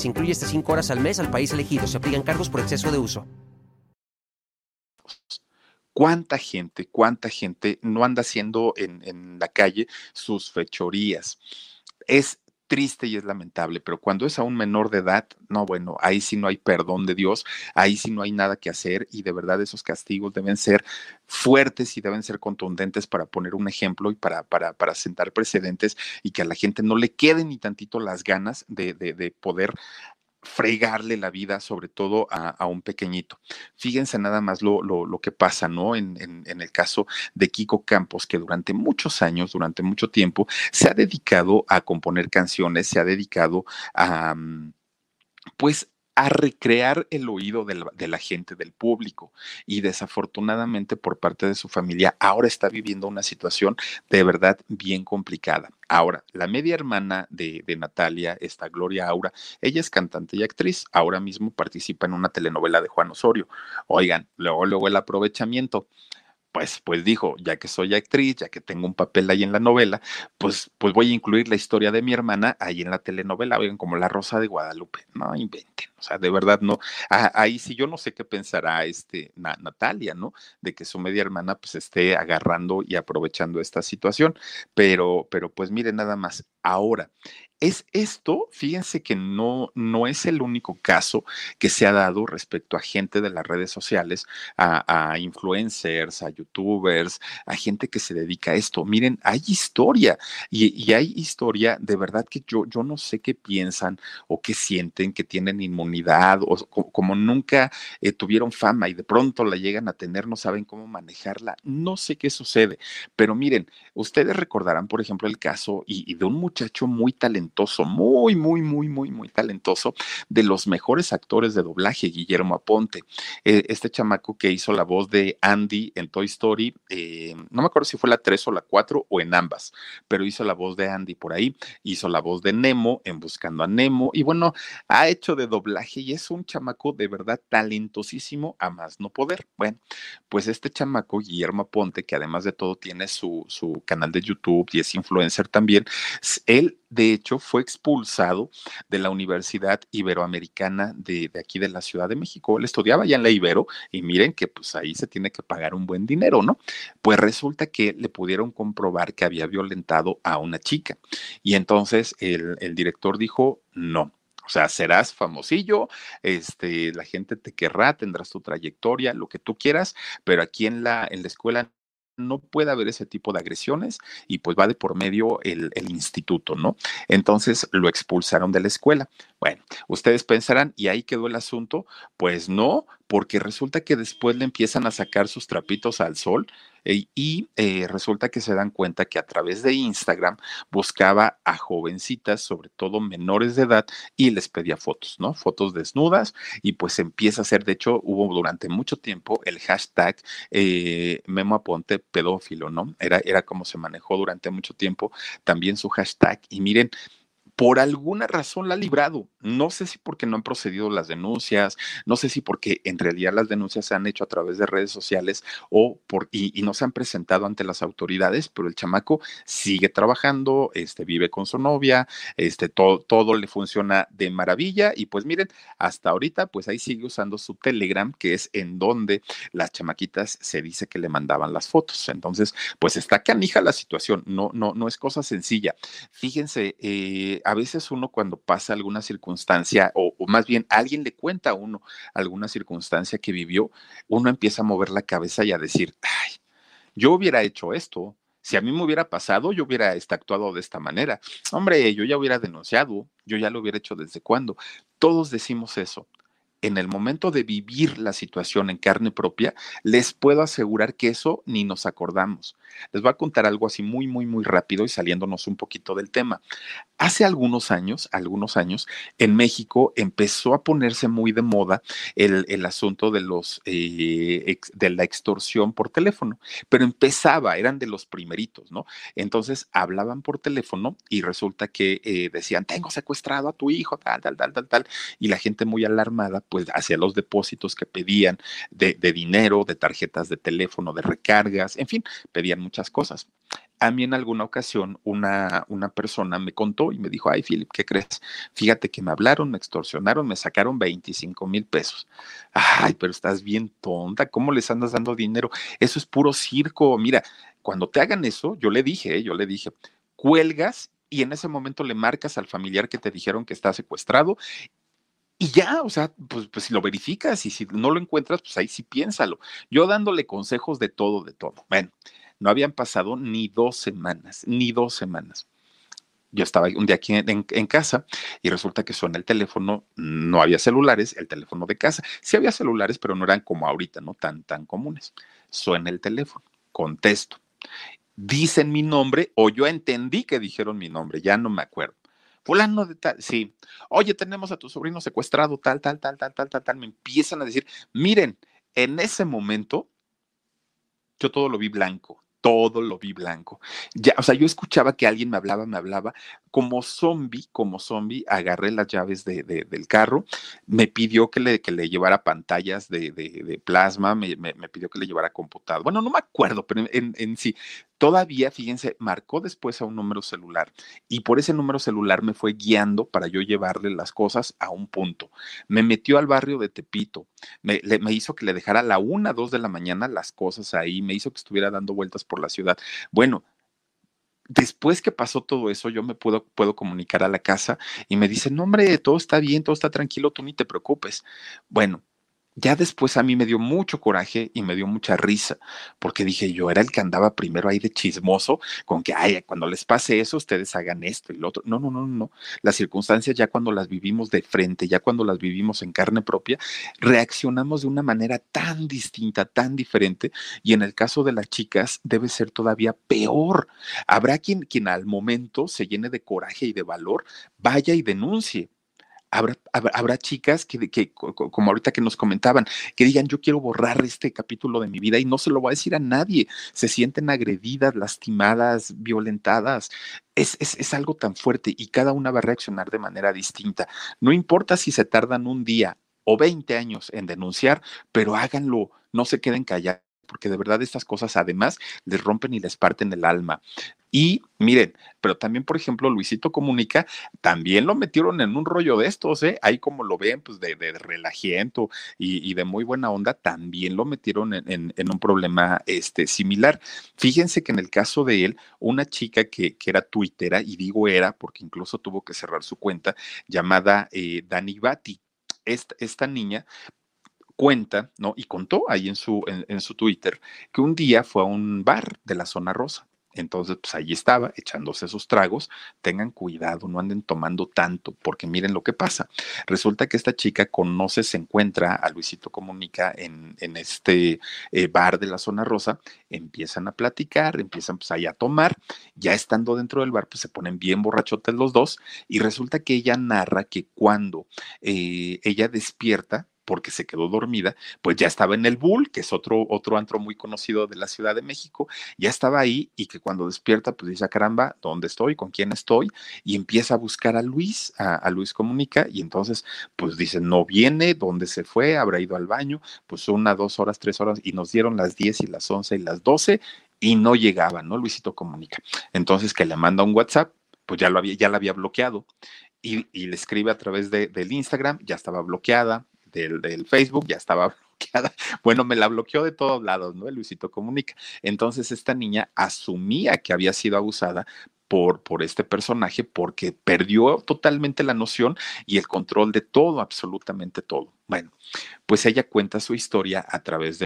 se incluye hasta 5 horas al mes al país elegido. Se aplican cargos por exceso de uso. ¿Cuánta gente, cuánta gente no anda haciendo en, en la calle sus fechorías? Es triste y es lamentable, pero cuando es a un menor de edad, no, bueno, ahí sí no hay perdón de Dios, ahí sí no hay nada que hacer y de verdad esos castigos deben ser fuertes y deben ser contundentes para poner un ejemplo y para, para, para sentar precedentes y que a la gente no le queden ni tantito las ganas de, de, de poder fregarle la vida, sobre todo a, un pequeñito. Fíjense nada más lo, lo, que pasa, ¿no? En, en, el caso de Kiko Campos, que durante muchos años, durante mucho tiempo, se ha dedicado a componer canciones, se ha dedicado a, mm, pues, a recrear el oído de la, gente, del público. Y desafortunadamente por parte de su familia, ahora está viviendo una situación de verdad bien complicada. Ahora, la media hermana de, de, Natalia, esta Gloria Aura, ella es cantante y actriz. Ahora mismo participa en una telenovela de Juan Osorio. Oigan, luego, luego el aprovechamiento pues, pues dijo, ya que soy actriz, ya que tengo un papel ahí en la novela, pues, pues voy a incluir la historia de mi hermana ahí en la telenovela, oigan, como La Rosa de Guadalupe, no inventen, o sea, de verdad no, ahí sí yo no sé qué pensará este Natalia, ¿no? De que su media hermana pues esté agarrando y aprovechando esta situación, pero, pero pues mire nada más, ahora, es esto, fíjense que no, no es el único caso que se ha dado respecto a gente de las redes sociales, a, influencers, a youtubers, a gente que se dedica a esto. Miren, hay historia y, hay historia de verdad que yo, yo no sé qué piensan o qué sienten, que tienen inmunidad o como, nunca eh, tuvieron fama y de pronto la llegan a tener, no saben cómo manejarla. No sé qué sucede, pero miren, ustedes recordarán, por ejemplo, el caso y de un muchacho muy talentoso muy, muy, muy, muy, muy talentoso, de los mejores actores de doblaje, Guillermo Aponte. Eh, este chamaco que hizo la voz de Andy en Toy Story, eh, no me acuerdo si fue la 3 o la 4 o en ambas, pero hizo la voz de Andy por ahí, hizo la voz de Nemo en Buscando a Nemo, y bueno, ha hecho de doblaje y es un chamaco de verdad talentosísimo a más no poder. Bueno, pues este chamaco, Guillermo Aponte, que además de todo tiene su, su canal de YouTube y es influencer también, él de hecho, fue expulsado de la Universidad Iberoamericana de, aquí de la Ciudad de México. Él estudiaba ya en la Ibero y miren que pues ahí se tiene que pagar un buen dinero, ¿no? Pues resulta que le pudieron comprobar que había violentado a una chica. Y entonces el, el director dijo, no, o sea, serás famosillo, este, la gente te querrá, tendrás tu trayectoria, lo que tú quieras, pero aquí en la, en la escuela no puede haber ese tipo de agresiones y pues va de por medio el, instituto, ¿no? Entonces lo expulsaron de la escuela. Bueno, ustedes pensarán, ¿y ahí quedó el asunto? Pues no, porque resulta que después le empiezan a sacar sus trapitos al sol eh, y eh, resulta que se dan cuenta que a través de Instagram buscaba a jovencitas, sobre todo menores de edad, y les pedía fotos, ¿no? Fotos desnudas y pues empieza a ser, de hecho, hubo durante mucho tiempo el hashtag eh, Memo Aponte pedófilo, ¿no? Era, era como se manejó durante mucho tiempo también su hashtag y miren, por alguna razón la ha librado. No sé si porque no han procedido las denuncias, no sé si porque en realidad las denuncias se han hecho a través de redes sociales o por, y, no se han presentado ante las autoridades, pero el chamaco sigue trabajando, este, vive con su novia, este, todo, todo le funciona de maravilla y pues miren, hasta ahorita pues ahí sigue usando su Telegram, que es en donde las chamaquitas se dice que le mandaban las fotos. Entonces, pues está canija la situación, no, no, no es cosa sencilla. Fíjense, eh, a veces uno cuando pasa alguna circunstancia, o, más bien alguien le cuenta a uno alguna circunstancia que vivió, uno empieza a mover la cabeza y a decir, ay, yo hubiera hecho esto, si a mí me hubiera pasado, yo hubiera actuado de esta manera. Hombre, yo ya hubiera denunciado, yo ya lo hubiera hecho desde cuándo. Todos decimos eso. En el momento de vivir la situación en carne propia, les puedo asegurar que eso ni nos acordamos. Les voy a contar algo así muy, muy, muy rápido y saliéndonos un poquito del tema. Hace algunos años, algunos años, en México empezó a ponerse muy de moda el, asunto de, los, eh, de la extorsión por teléfono, pero empezaba, eran de los primeritos, ¿no? Entonces hablaban por teléfono y resulta que eh, decían, tengo secuestrado a tu hijo, tal, tal, tal, tal, tal, y la gente muy alarmada, pues hacia los depósitos que pedían de, dinero, de tarjetas de teléfono, de recargas, en fin, pedían muchas cosas a mí en alguna ocasión una, una persona me contó y me dijo, ay, Philip, ¿qué crees? Fíjate que me hablaron, me extorsionaron, me sacaron 25 mil pesos. Ay, pero estás bien tonta, ¿cómo les andas dando dinero? Eso es puro circo. Mira, cuando te hagan eso, yo le dije, yo le dije, cuelgas y en ese momento le marcas al familiar que te dijeron que está secuestrado y ya, o sea, pues, pues, si lo verificas y si no lo encuentras, pues ahí sí piénsalo. Yo dándole consejos de todo, de todo. Bueno, no habían pasado ni dos semanas, ni dos semanas. yo estaba un día aquí en, en, casa y resulta que suena el teléfono, no había celulares, el teléfono de casa. Sí había celulares, pero no eran como ahorita, ¿no? Tan, tan comunes. Suena el teléfono, contesto. Dicen mi nombre o yo entendí que dijeron mi nombre, ya no me acuerdo. Fulano de tal, sí. Oye, tenemos a tu sobrino secuestrado, tal, tal, tal, tal, tal, tal, tal. Me empiezan a decir, miren, en ese momento yo todo lo vi blanco todo lo vi blanco. Ya, o sea, yo escuchaba que alguien me hablaba, me hablaba, como zombie, como zombie, agarré las llaves de, del carro, me pidió que le, que le llevara pantallas de, de plasma, me, me, pidió que le llevara computador. Bueno, no me acuerdo, pero en, en sí, todavía, fíjense, marcó después a un número celular y por ese número celular me fue guiando para yo llevarle las cosas a un punto. Me metió al barrio de Tepito, me, me hizo que le dejara a la una, dos de la mañana las cosas ahí, me hizo que estuviera dando vueltas por la ciudad. Bueno, después que pasó todo eso, yo me puedo, puedo comunicar a la casa y me dicen, no, hombre, todo está bien, todo está tranquilo, tú ni te preocupes. Bueno, ya después a mí me dio mucho coraje y me dio mucha risa, porque dije, yo era el que andaba primero ahí de chismoso, con que, ay, cuando les pase eso, ustedes hagan esto y lo otro. No, no, no, no. Las circunstancias ya cuando las vivimos de frente, ya cuando las vivimos en carne propia, reaccionamos de una manera tan distinta, tan diferente, y en el caso de las chicas debe ser todavía peor. Habrá quien, quien al momento se llene de coraje y de valor, vaya y denuncie Habrá, chicas que, que, como ahorita que nos comentaban, que digan, yo quiero borrar este capítulo de mi vida y no se lo voy a decir a nadie. Se sienten agredidas, lastimadas, violentadas. Es, es, es, algo tan fuerte y cada una va a reaccionar de manera distinta. No importa si se tardan un día o 20 años en denunciar, pero háganlo, no se queden callados porque de verdad estas cosas además les rompen y les parten el alma. Y miren, pero también, por ejemplo, Luisito Comunica, también lo metieron en un rollo de estos, ¿eh? Ahí como lo ven, pues de, de relajiento y, de muy buena onda, también lo metieron en, un problema este, similar. Fíjense que en el caso de él, una chica que, que era tuitera, y digo era porque incluso tuvo que cerrar su cuenta, llamada eh, Dani Bati. Esta, esta, niña cuenta, ¿no? Y contó ahí en su, en, su Twitter que un día fue a un bar de la zona rosa. Entonces, pues ahí estaba, echándose esos tragos. Tengan cuidado, no anden tomando tanto, porque miren lo que pasa. Resulta que esta chica conoce, se encuentra a Luisito Comunica en, en este eh, bar de la zona rosa, empiezan a platicar, empiezan pues ahí a tomar, ya estando dentro del bar, pues se ponen bien borrachotes los dos, y resulta que ella narra que cuando eh, ella despierta, porque se quedó dormida, pues ya estaba en el Bull, que es otro, otro antro muy conocido de la Ciudad de México, ya estaba ahí y que cuando despierta, pues dice, ah, caramba, ¿dónde estoy? ¿Con quién estoy? Y empieza a buscar a Luis, a, Luis Comunica, y entonces, pues dice, no viene, ¿dónde se fue? ¿Habrá ido al baño? Pues una, dos horas, tres horas, y nos dieron las diez y las once y las doce, y no llegaba, ¿no? Luisito Comunica. Entonces, que le manda un WhatsApp, pues ya lo había, ya la había bloqueado. Y, le escribe a través de, del Instagram, ya estaba bloqueada, del, Facebook, ya estaba bloqueada. Bueno, me la bloqueó de todos lados, ¿no? Luisito Comunica. Entonces esta niña asumía que había sido abusada por, por, este personaje porque perdió totalmente la noción y el control de todo, absolutamente todo. Bueno, pues ella cuenta su historia a través de...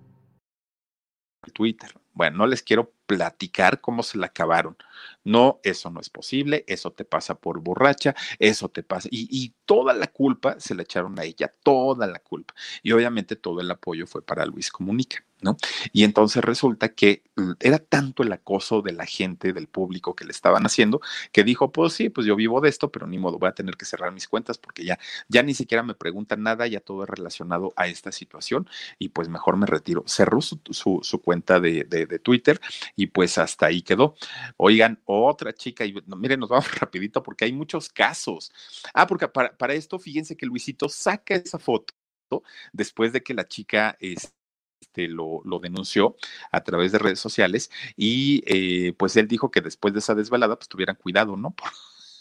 Twitter. Bueno, no les quiero platicar cómo se la acabaron. No, eso no es posible, eso te pasa por borracha, eso te pasa. Y, y, toda la culpa se la echaron a ella, toda la culpa. Y obviamente todo el apoyo fue para Luis Comunica. ¿No? Y entonces resulta que mm, era tanto el acoso de la gente, del público que le estaban haciendo, que dijo, pues sí, pues yo vivo de esto, pero ni modo, voy a tener que cerrar mis cuentas porque ya, ya ni siquiera me preguntan nada, ya todo es relacionado a esta situación y pues mejor me retiro. Cerró su, su, cuenta de, de, Twitter y pues hasta ahí quedó. Oigan, otra chica, y miren, nos vamos rapidito porque hay muchos casos. Ah, porque para, para esto, fíjense que Luisito saca esa foto después de que la chica... Es, este, lo, denunció a través de redes sociales y eh, pues él dijo que después de esa desvelada pues tuvieran cuidado, ¿no?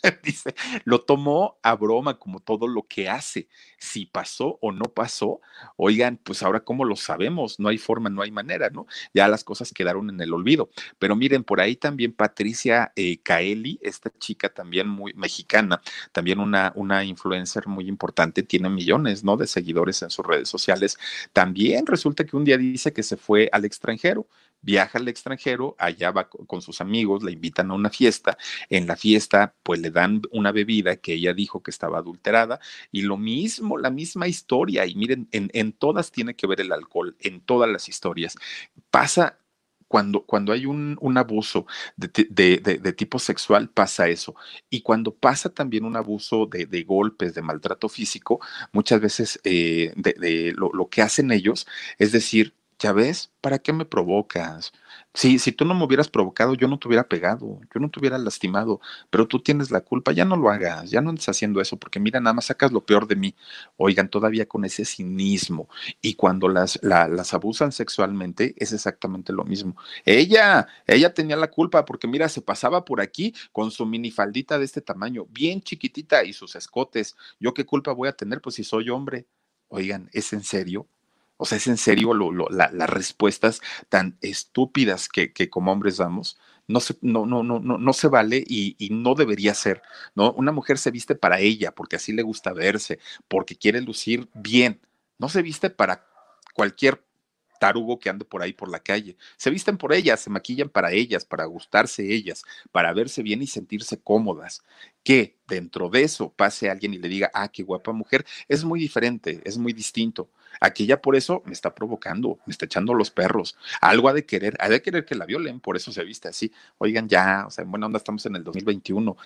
Dice, lo tomó a broma como todo lo que hace. Si pasó o no pasó, oigan, pues ahora cómo lo sabemos, no hay forma, no hay manera, ¿no? Ya las cosas quedaron en el olvido. Pero miren, por ahí también Patricia eh, Kaeli, esta chica también muy mexicana, también una, una influencer muy importante, tiene millones, ¿no? De seguidores en sus redes sociales. También resulta que un día dice que se fue al extranjero viaja al extranjero, allá va con sus amigos, le invitan a una fiesta, en la fiesta pues le dan una bebida que ella dijo que estaba adulterada y lo mismo, la misma historia y miren, en, todas tiene que ver el alcohol, en todas las historias. Pasa cuando, cuando, hay un, abuso de, tipo sexual, pasa eso. Y cuando pasa también un abuso de, golpes, de maltrato físico, muchas veces eh, de, lo, lo, que hacen ellos es decir, ya ves, ¿para qué me provocas? Sí, si tú no me hubieras provocado, yo no te hubiera pegado, yo no te hubiera lastimado, pero tú tienes la culpa, ya no lo hagas, ya no andes haciendo eso, porque mira, nada más sacas lo peor de mí. Oigan, todavía con ese cinismo. Y cuando las, las abusan sexualmente, es exactamente lo mismo. Ella, ella tenía la culpa, porque mira, se pasaba por aquí con su minifaldita de este tamaño, bien chiquitita y sus escotes. ¿Yo qué culpa voy a tener? Pues si soy hombre. Oigan, ¿es en serio? O sea, es en serio las respuestas tan estúpidas que, como hombres damos. No se, no, no, no, no, no se vale y, y, no debería ser, ¿no? Una mujer se viste para ella, porque así le gusta verse, porque quiere lucir bien. No se viste para cualquier tarugo que ande por ahí por la calle. Se visten por ellas, se maquillan para ellas, para gustarse ellas, para verse bien y sentirse cómodas. Que dentro de eso pase alguien y le diga, ah, qué guapa mujer, es muy diferente, es muy distinto. Aquí ya por eso me está provocando, me está echando los perros. Algo ha de querer, ha de querer que la violen, por eso se viste así. Oigan, ya, o sea, en buena onda estamos en el 2021.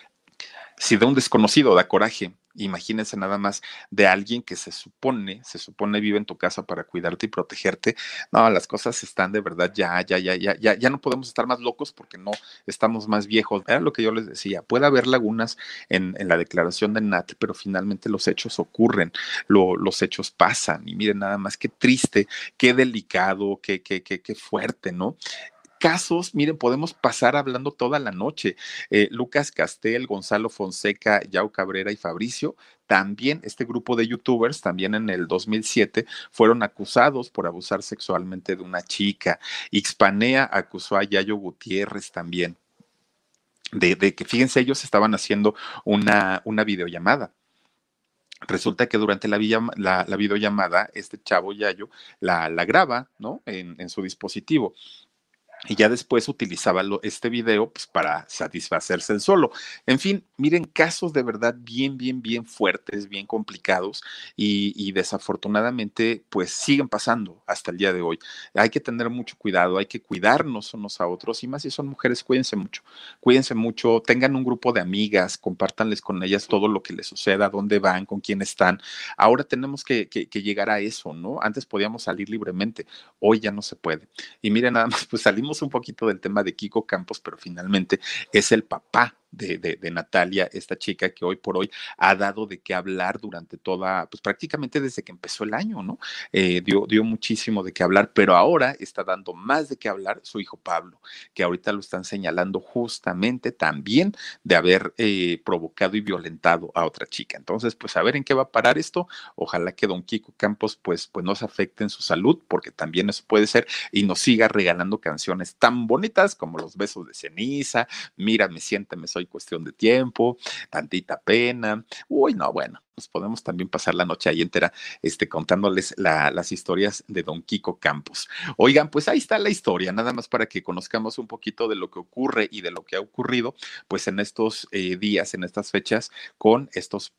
Si de un desconocido da coraje, imagínense nada más de alguien que se supone, se supone vive en tu casa para cuidarte y protegerte. No, las cosas están de verdad ya, ya, ya, ya, ya, ya no podemos estar más locos porque no estamos más viejos. Era lo que yo les decía, puede haber lagunas en, la declaración de Nat, pero finalmente los hechos ocurren, los hechos pasan y miren nada más qué triste, qué delicado, qué, qué, qué, qué fuerte, ¿no? Casos, miren, podemos pasar hablando toda la noche. Eh, Lucas Castel, Gonzalo Fonseca, Yao Cabrera y Fabricio, también este grupo de youtubers, también en el 2007, fueron acusados por abusar sexualmente de una chica. Xpanea acusó a Yayo Gutiérrez también. De, que, fíjense, ellos estaban haciendo una, una videollamada. Resulta que durante la, la, videollamada, este chavo Yayo la, graba, ¿no? En su dispositivo y ya después utilizaba este video pues, para satisfacerse el solo. En fin, miren, casos de verdad bien, bien, bien fuertes, bien complicados y, desafortunadamente pues siguen pasando hasta el día de hoy. Hay que tener mucho cuidado, hay que cuidarnos unos a otros y más si son mujeres, cuídense mucho, cuídense mucho, tengan un grupo de amigas, compártanles con ellas todo lo que les suceda, dónde van, con quién están. Ahora tenemos que, que llegar a eso, ¿no? Antes podíamos salir libremente, hoy ya no se puede. Y miren, nada más, pues salimos un poquito del tema de Kiko Campos, pero finalmente es el papá de, Natalia, esta chica que hoy por hoy ha dado de qué hablar durante toda, pues prácticamente desde que empezó el año, ¿no? Eh, dio, dio muchísimo de qué hablar, pero ahora está dando más de qué hablar su hijo Pablo, que ahorita lo están señalando justamente también de haber eh, provocado y violentado a otra chica. Entonces, pues a ver en qué va a parar esto. Ojalá que don Kiko Campos, pues, pues no se afecte en su salud, porque también eso puede ser, y nos siga regalando canciones tan bonitas como Los besos de ceniza, Mírame, siénteme, soy cuestión de tiempo, tantita pena. Uy, no, bueno, nos podemos también pasar la noche ahí entera este, contándoles las historias de Don Kiko Campos. Oigan, pues ahí está la historia, nada más para que conozcamos un poquito de lo que ocurre y de lo que ha ocurrido, pues en estos eh, días, en estas fechas, con estos,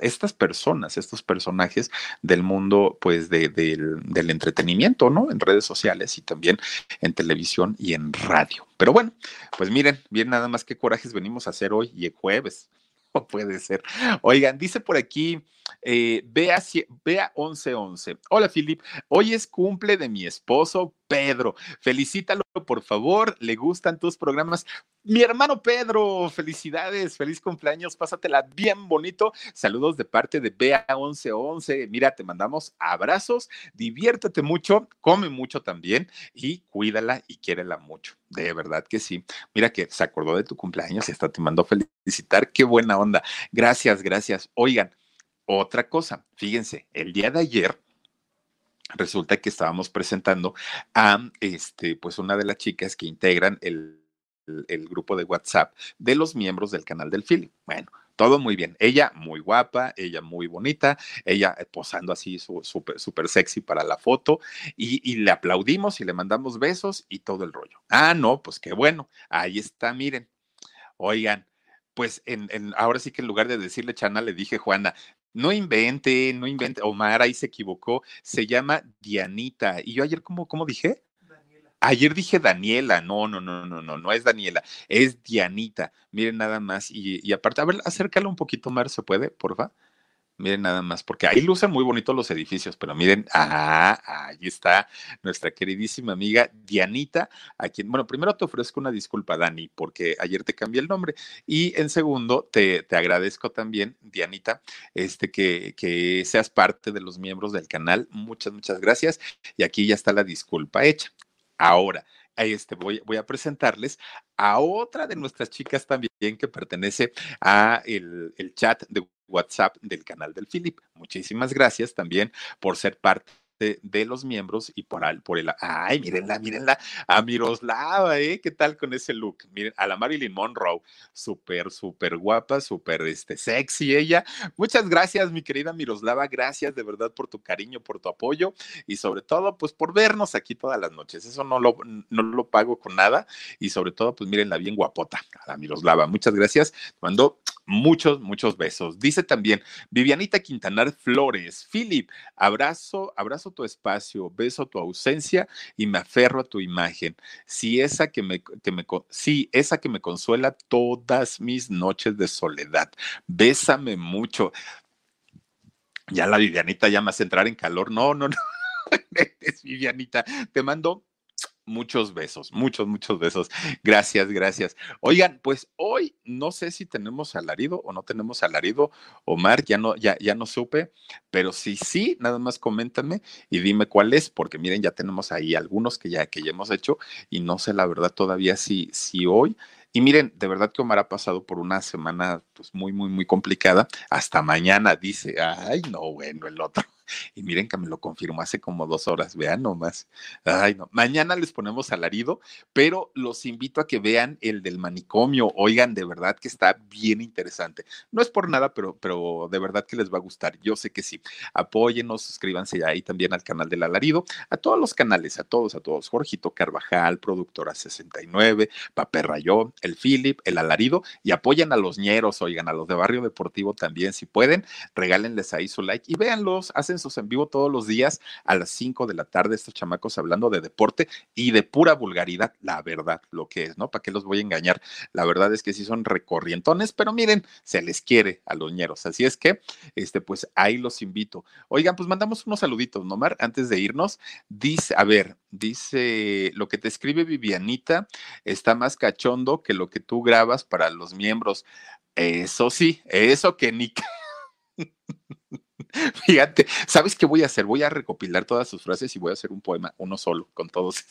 estas personas, estos personajes del mundo, pues de, del, del entretenimiento, ¿no? En redes sociales y también en televisión y en radio. Pero bueno, pues miren, bien nada más qué corajes venimos a hacer hoy y el jueves puede ser. Oigan, dice por aquí Vea, vea 1111. Hola, Filip. Hoy es cumple de mi esposo Pedro. Felicítalo, por favor. Le gustan tus programas. Mi hermano Pedro, felicidades, feliz cumpleaños, pásatela bien bonito. Saludos de parte de BA1111. Mira, te mandamos abrazos, diviértete mucho, come mucho también y cuídala y quiérela mucho. De verdad que sí. Mira que se acordó de tu cumpleaños y hasta te mandó felicitar. Qué buena onda. Gracias, gracias. Oigan, otra cosa, fíjense, el día de ayer resulta que estábamos presentando a este, pues una de las chicas que integran el, el, grupo de WhatsApp de los miembros del canal del Philip. Bueno, todo muy bien. Ella muy guapa, ella muy bonita, ella eh, posando así súper sexy para la foto y, y, le aplaudimos y le mandamos besos y todo el rollo. Ah, no, pues qué bueno. Ahí está, miren. Oigan, pues en, ahora sí que en lugar de decirle Chana, le dije Juana, no invente, no invente. Omar ahí se equivocó. Se llama Dianita. Y yo ayer, ¿cómo, cómo dije? Daniela. Ayer dije Daniela. No, no, no, no, no, no es Daniela. Es Dianita. Miren nada más. Y, y aparte, a ver, acércalo un poquito, Mar, ¿se puede, porfa? Miren nada más, porque ahí lucen muy bonitos los edificios, pero miren, ah, ahí está nuestra queridísima amiga Dianita, a quien, bueno, primero te ofrezco una disculpa, Dani, porque ayer te cambié el nombre, y en segundo, te, te agradezco también, Dianita, este, que, que seas parte de los miembros del canal. Muchas, muchas gracias. Y aquí ya está la disculpa hecha. Ahora, este, voy, voy, a presentarles a otra de nuestras chicas también que pertenece a el, el chat de WhatsApp del canal del Philip. Muchísimas gracias también por ser parte de, los miembros y por, por el... Ay, mírenla, mírenla, a Miroslava, ¿eh? ¿Qué tal con ese look? Miren, a la Marilyn Monroe, súper, súper guapa, súper este, sexy ella. Muchas gracias, mi querida Miroslava, gracias de verdad por tu cariño, por tu apoyo y sobre todo, pues por vernos aquí todas las noches. Eso no lo, no lo pago con nada y sobre todo, pues mírenla bien guapota, a la Miroslava. Muchas gracias. Mando muchos, muchos besos. Dice también Vivianita Quintanar Flores, Philip, abrazo, abrazo tu espacio, beso tu ausencia y me aferro a tu imagen. Si esa que me, que me, sí, esa que me consuela todas mis noches de soledad. Bésame mucho. Ya la Vivianita ya me hace entrar en calor. No, no, no. Vivianita. Te mando muchos besos, muchos, muchos besos. Gracias, gracias. Oigan, pues hoy no sé si tenemos alarido o no tenemos alarido. Omar, ya no, ya, ya no supe, pero si sí, nada más coméntame y dime cuál es, porque miren, ya tenemos ahí algunos que ya, que ya hemos hecho y no sé la verdad todavía si, si hoy. Y miren, de verdad que Omar ha pasado por una semana pues muy, muy, muy complicada. Hasta mañana dice, ay, no, bueno, el otro. Y miren que me lo confirmó hace como dos horas, vean nomás. Ay, no. Mañana les ponemos alarido, pero los invito a que vean el del manicomio. Oigan, de verdad que está bien interesante. No es por nada, pero, pero de verdad que les va a gustar. Yo sé que sí. Apóyenos, suscríbanse ahí también al canal del alarido, a todos los canales, a todos, a todos. Jorgito Carvajal, Productora 69, Papel Rayón, el Philip, el alarido, y apoyen a los ñeros, oigan, a los de Barrio Deportivo también, si pueden, regálenles ahí su like y véanlos, hacen en vivo todos los días a las 5 de la tarde, estos chamacos hablando de deporte y de pura vulgaridad, la verdad, lo que es, ¿no? ¿Para qué los voy a engañar? La verdad es que sí son recorrientones, pero miren, se les quiere a los ñeros. Así es que, este, pues ahí los invito. Oigan, pues mandamos unos saluditos, ¿no, Mar? Antes de irnos, dice, a ver, dice, lo que te escribe Vivianita está más cachondo que lo que tú grabas para los miembros. Eso sí, eso que ni... Fíjate, ¿sabes qué voy a hacer? Voy a recopilar todas sus frases y voy a hacer un poema, uno solo, con todos.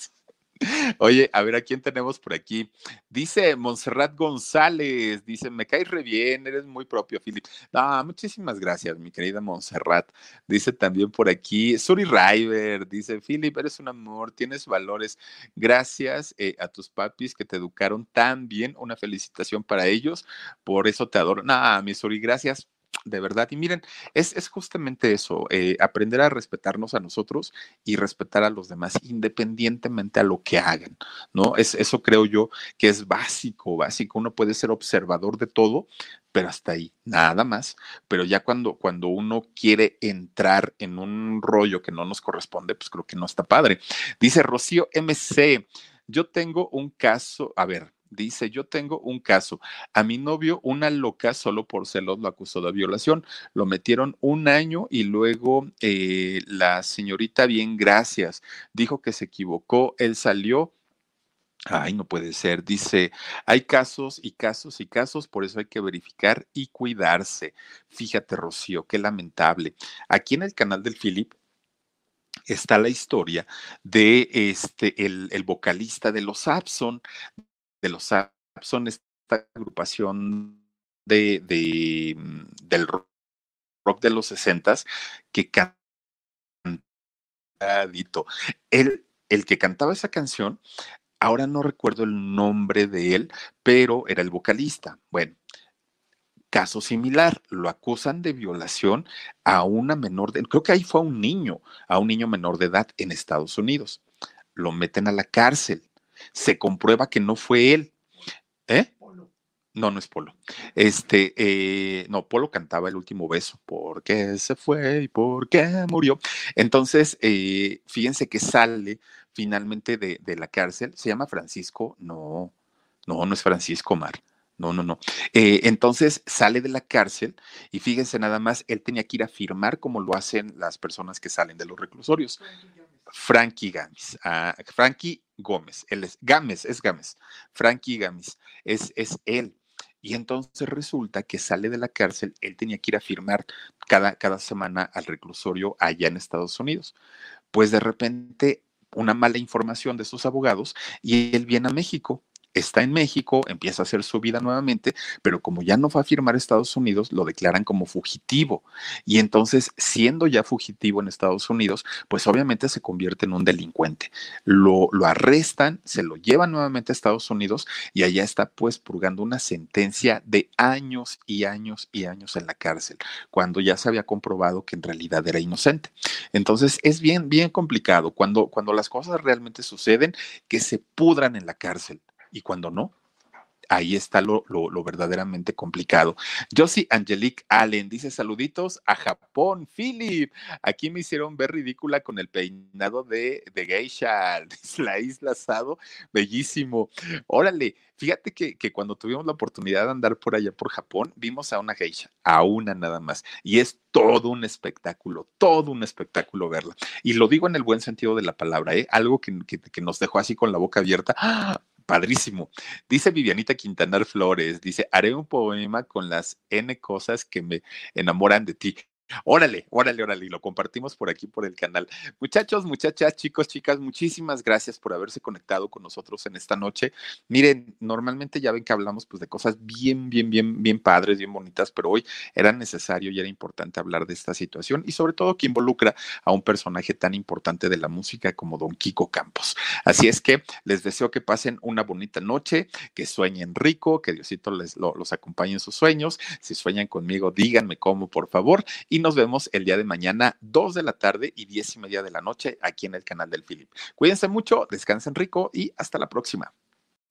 Oye, a ver, ¿a quién tenemos por aquí? Dice Montserrat González, dice, me caes re bien, eres muy propio, Philip. No, muchísimas gracias, mi querida Montserrat. Dice también por aquí, Suri River, dice, Philip, eres un amor, tienes valores. Gracias eh, a tus papis que te educaron tan bien. Una felicitación para ellos, por eso te adoro. No, mi Suri, gracias de verdad. Y miren, es, es justamente eso, eh, aprender a respetarnos a nosotros y respetar a los demás, independientemente a lo que hagan, ¿no? Es, eso creo yo que es básico, básico. Uno puede ser observador de todo, pero hasta ahí, nada más. Pero ya cuando, cuando uno quiere entrar en un rollo que no nos corresponde, pues creo que no está padre. Dice Rocío MC, yo tengo un caso, a ver, Dice, yo tengo un caso. A mi novio, una loca, solo por celos, lo acusó de violación. Lo metieron un año y luego eh, la señorita, bien, gracias, dijo que se equivocó. Él salió. Ay, no puede ser. Dice, hay casos y casos y casos, por eso hay que verificar y cuidarse. Fíjate, Rocío, qué lamentable. Aquí en el canal del Philip está la historia de este, el, vocalista de los Abson, de los Abson, esta agrupación de, de, mm, del rock de los sesentas que canta el, el que cantaba esa canción, ahora no recuerdo el nombre de él, pero era el vocalista. Bueno, caso similar, lo acusan de violación a una menor de, creo que ahí fue a un niño, a un niño menor de edad en Estados Unidos. Lo meten a la cárcel. Se comprueba que no fue él. ¿Eh? No, no es Polo. Este, eh, no, Polo cantaba el último beso. ¿Por qué se fue y por qué murió? Entonces, eh, fíjense que sale finalmente de, de, la cárcel. ¿Se llama Francisco? No, no, no es Francisco Mar. No, no, no. Eh, entonces sale de la cárcel y fíjense nada más, él tenía que ir a firmar como lo hacen las personas que salen de los reclusorios. Frankie Gamis, ah, Frankie Gómez, él es Gámez, es Gámez, Frankie Gamis, es, es él. Y entonces resulta que sale de la cárcel, él tenía que ir a firmar cada, cada semana al reclusorio allá en Estados Unidos. Pues de repente una mala información de sus abogados y él viene a México está en México, empieza a hacer su vida nuevamente, pero como ya no va a firmar Estados Unidos, lo declaran como fugitivo. Y entonces, siendo ya fugitivo en Estados Unidos, pues obviamente se convierte en un delincuente. Lo, lo arrestan, se lo llevan nuevamente a Estados Unidos y allá está pues purgando una sentencia de años y años y años en la cárcel, cuando ya se había comprobado que en realidad era inocente. Entonces, es bien, bien complicado cuando, cuando las cosas realmente suceden, que se pudran en la cárcel y cuando no, ahí está lo, lo, verdaderamente complicado. Josie Angelique Allen dice saluditos a Japón, Philip. Aquí me hicieron ver ridícula con el peinado de, de geisha, la isla Sado, bellísimo. Órale, fíjate que, que, cuando tuvimos la oportunidad de andar por allá por Japón, vimos a una geisha, a una nada más. Y es todo un espectáculo, todo un espectáculo verla. Y lo digo en el buen sentido de la palabra, ¿eh? algo que, que, que nos dejó así con la boca abierta. ¡Ah! Padrísimo. Dice Vivianita Quintanar Flores, dice, haré un poema con las N cosas que me enamoran de ti. Órale, órale, órale, y lo compartimos por aquí por el canal. Muchachos, muchachas, chicos, chicas, muchísimas gracias por haberse conectado con nosotros en esta noche. Miren, normalmente ya ven que hablamos pues de cosas bien, bien, bien, bien padres, bien bonitas, pero hoy era necesario y era importante hablar de esta situación y sobre todo que involucra a un personaje tan importante de la música como Don Kiko Campos. Así es que les deseo que pasen una bonita noche, que sueñen rico, que Diosito les los acompañe en sus sueños. Si sueñan conmigo, díganme cómo, por favor. Y nos vemos el día de mañana, 2 de la tarde y 10 y media de la noche aquí en el canal del Philip. Cuídense mucho, descansen rico y hasta la próxima.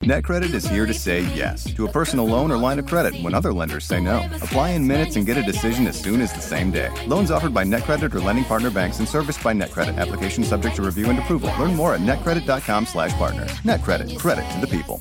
NetCredit is here to say yes to a personal loan or line of credit when other lenders say no. Apply in minutes and get a decision as soon as the same day. Loans offered by NetCredit or lending partner banks and serviced by NetCredit. Application subject to review and approval. Learn more at netcredit.com/partners. NetCredit. Credit to the people.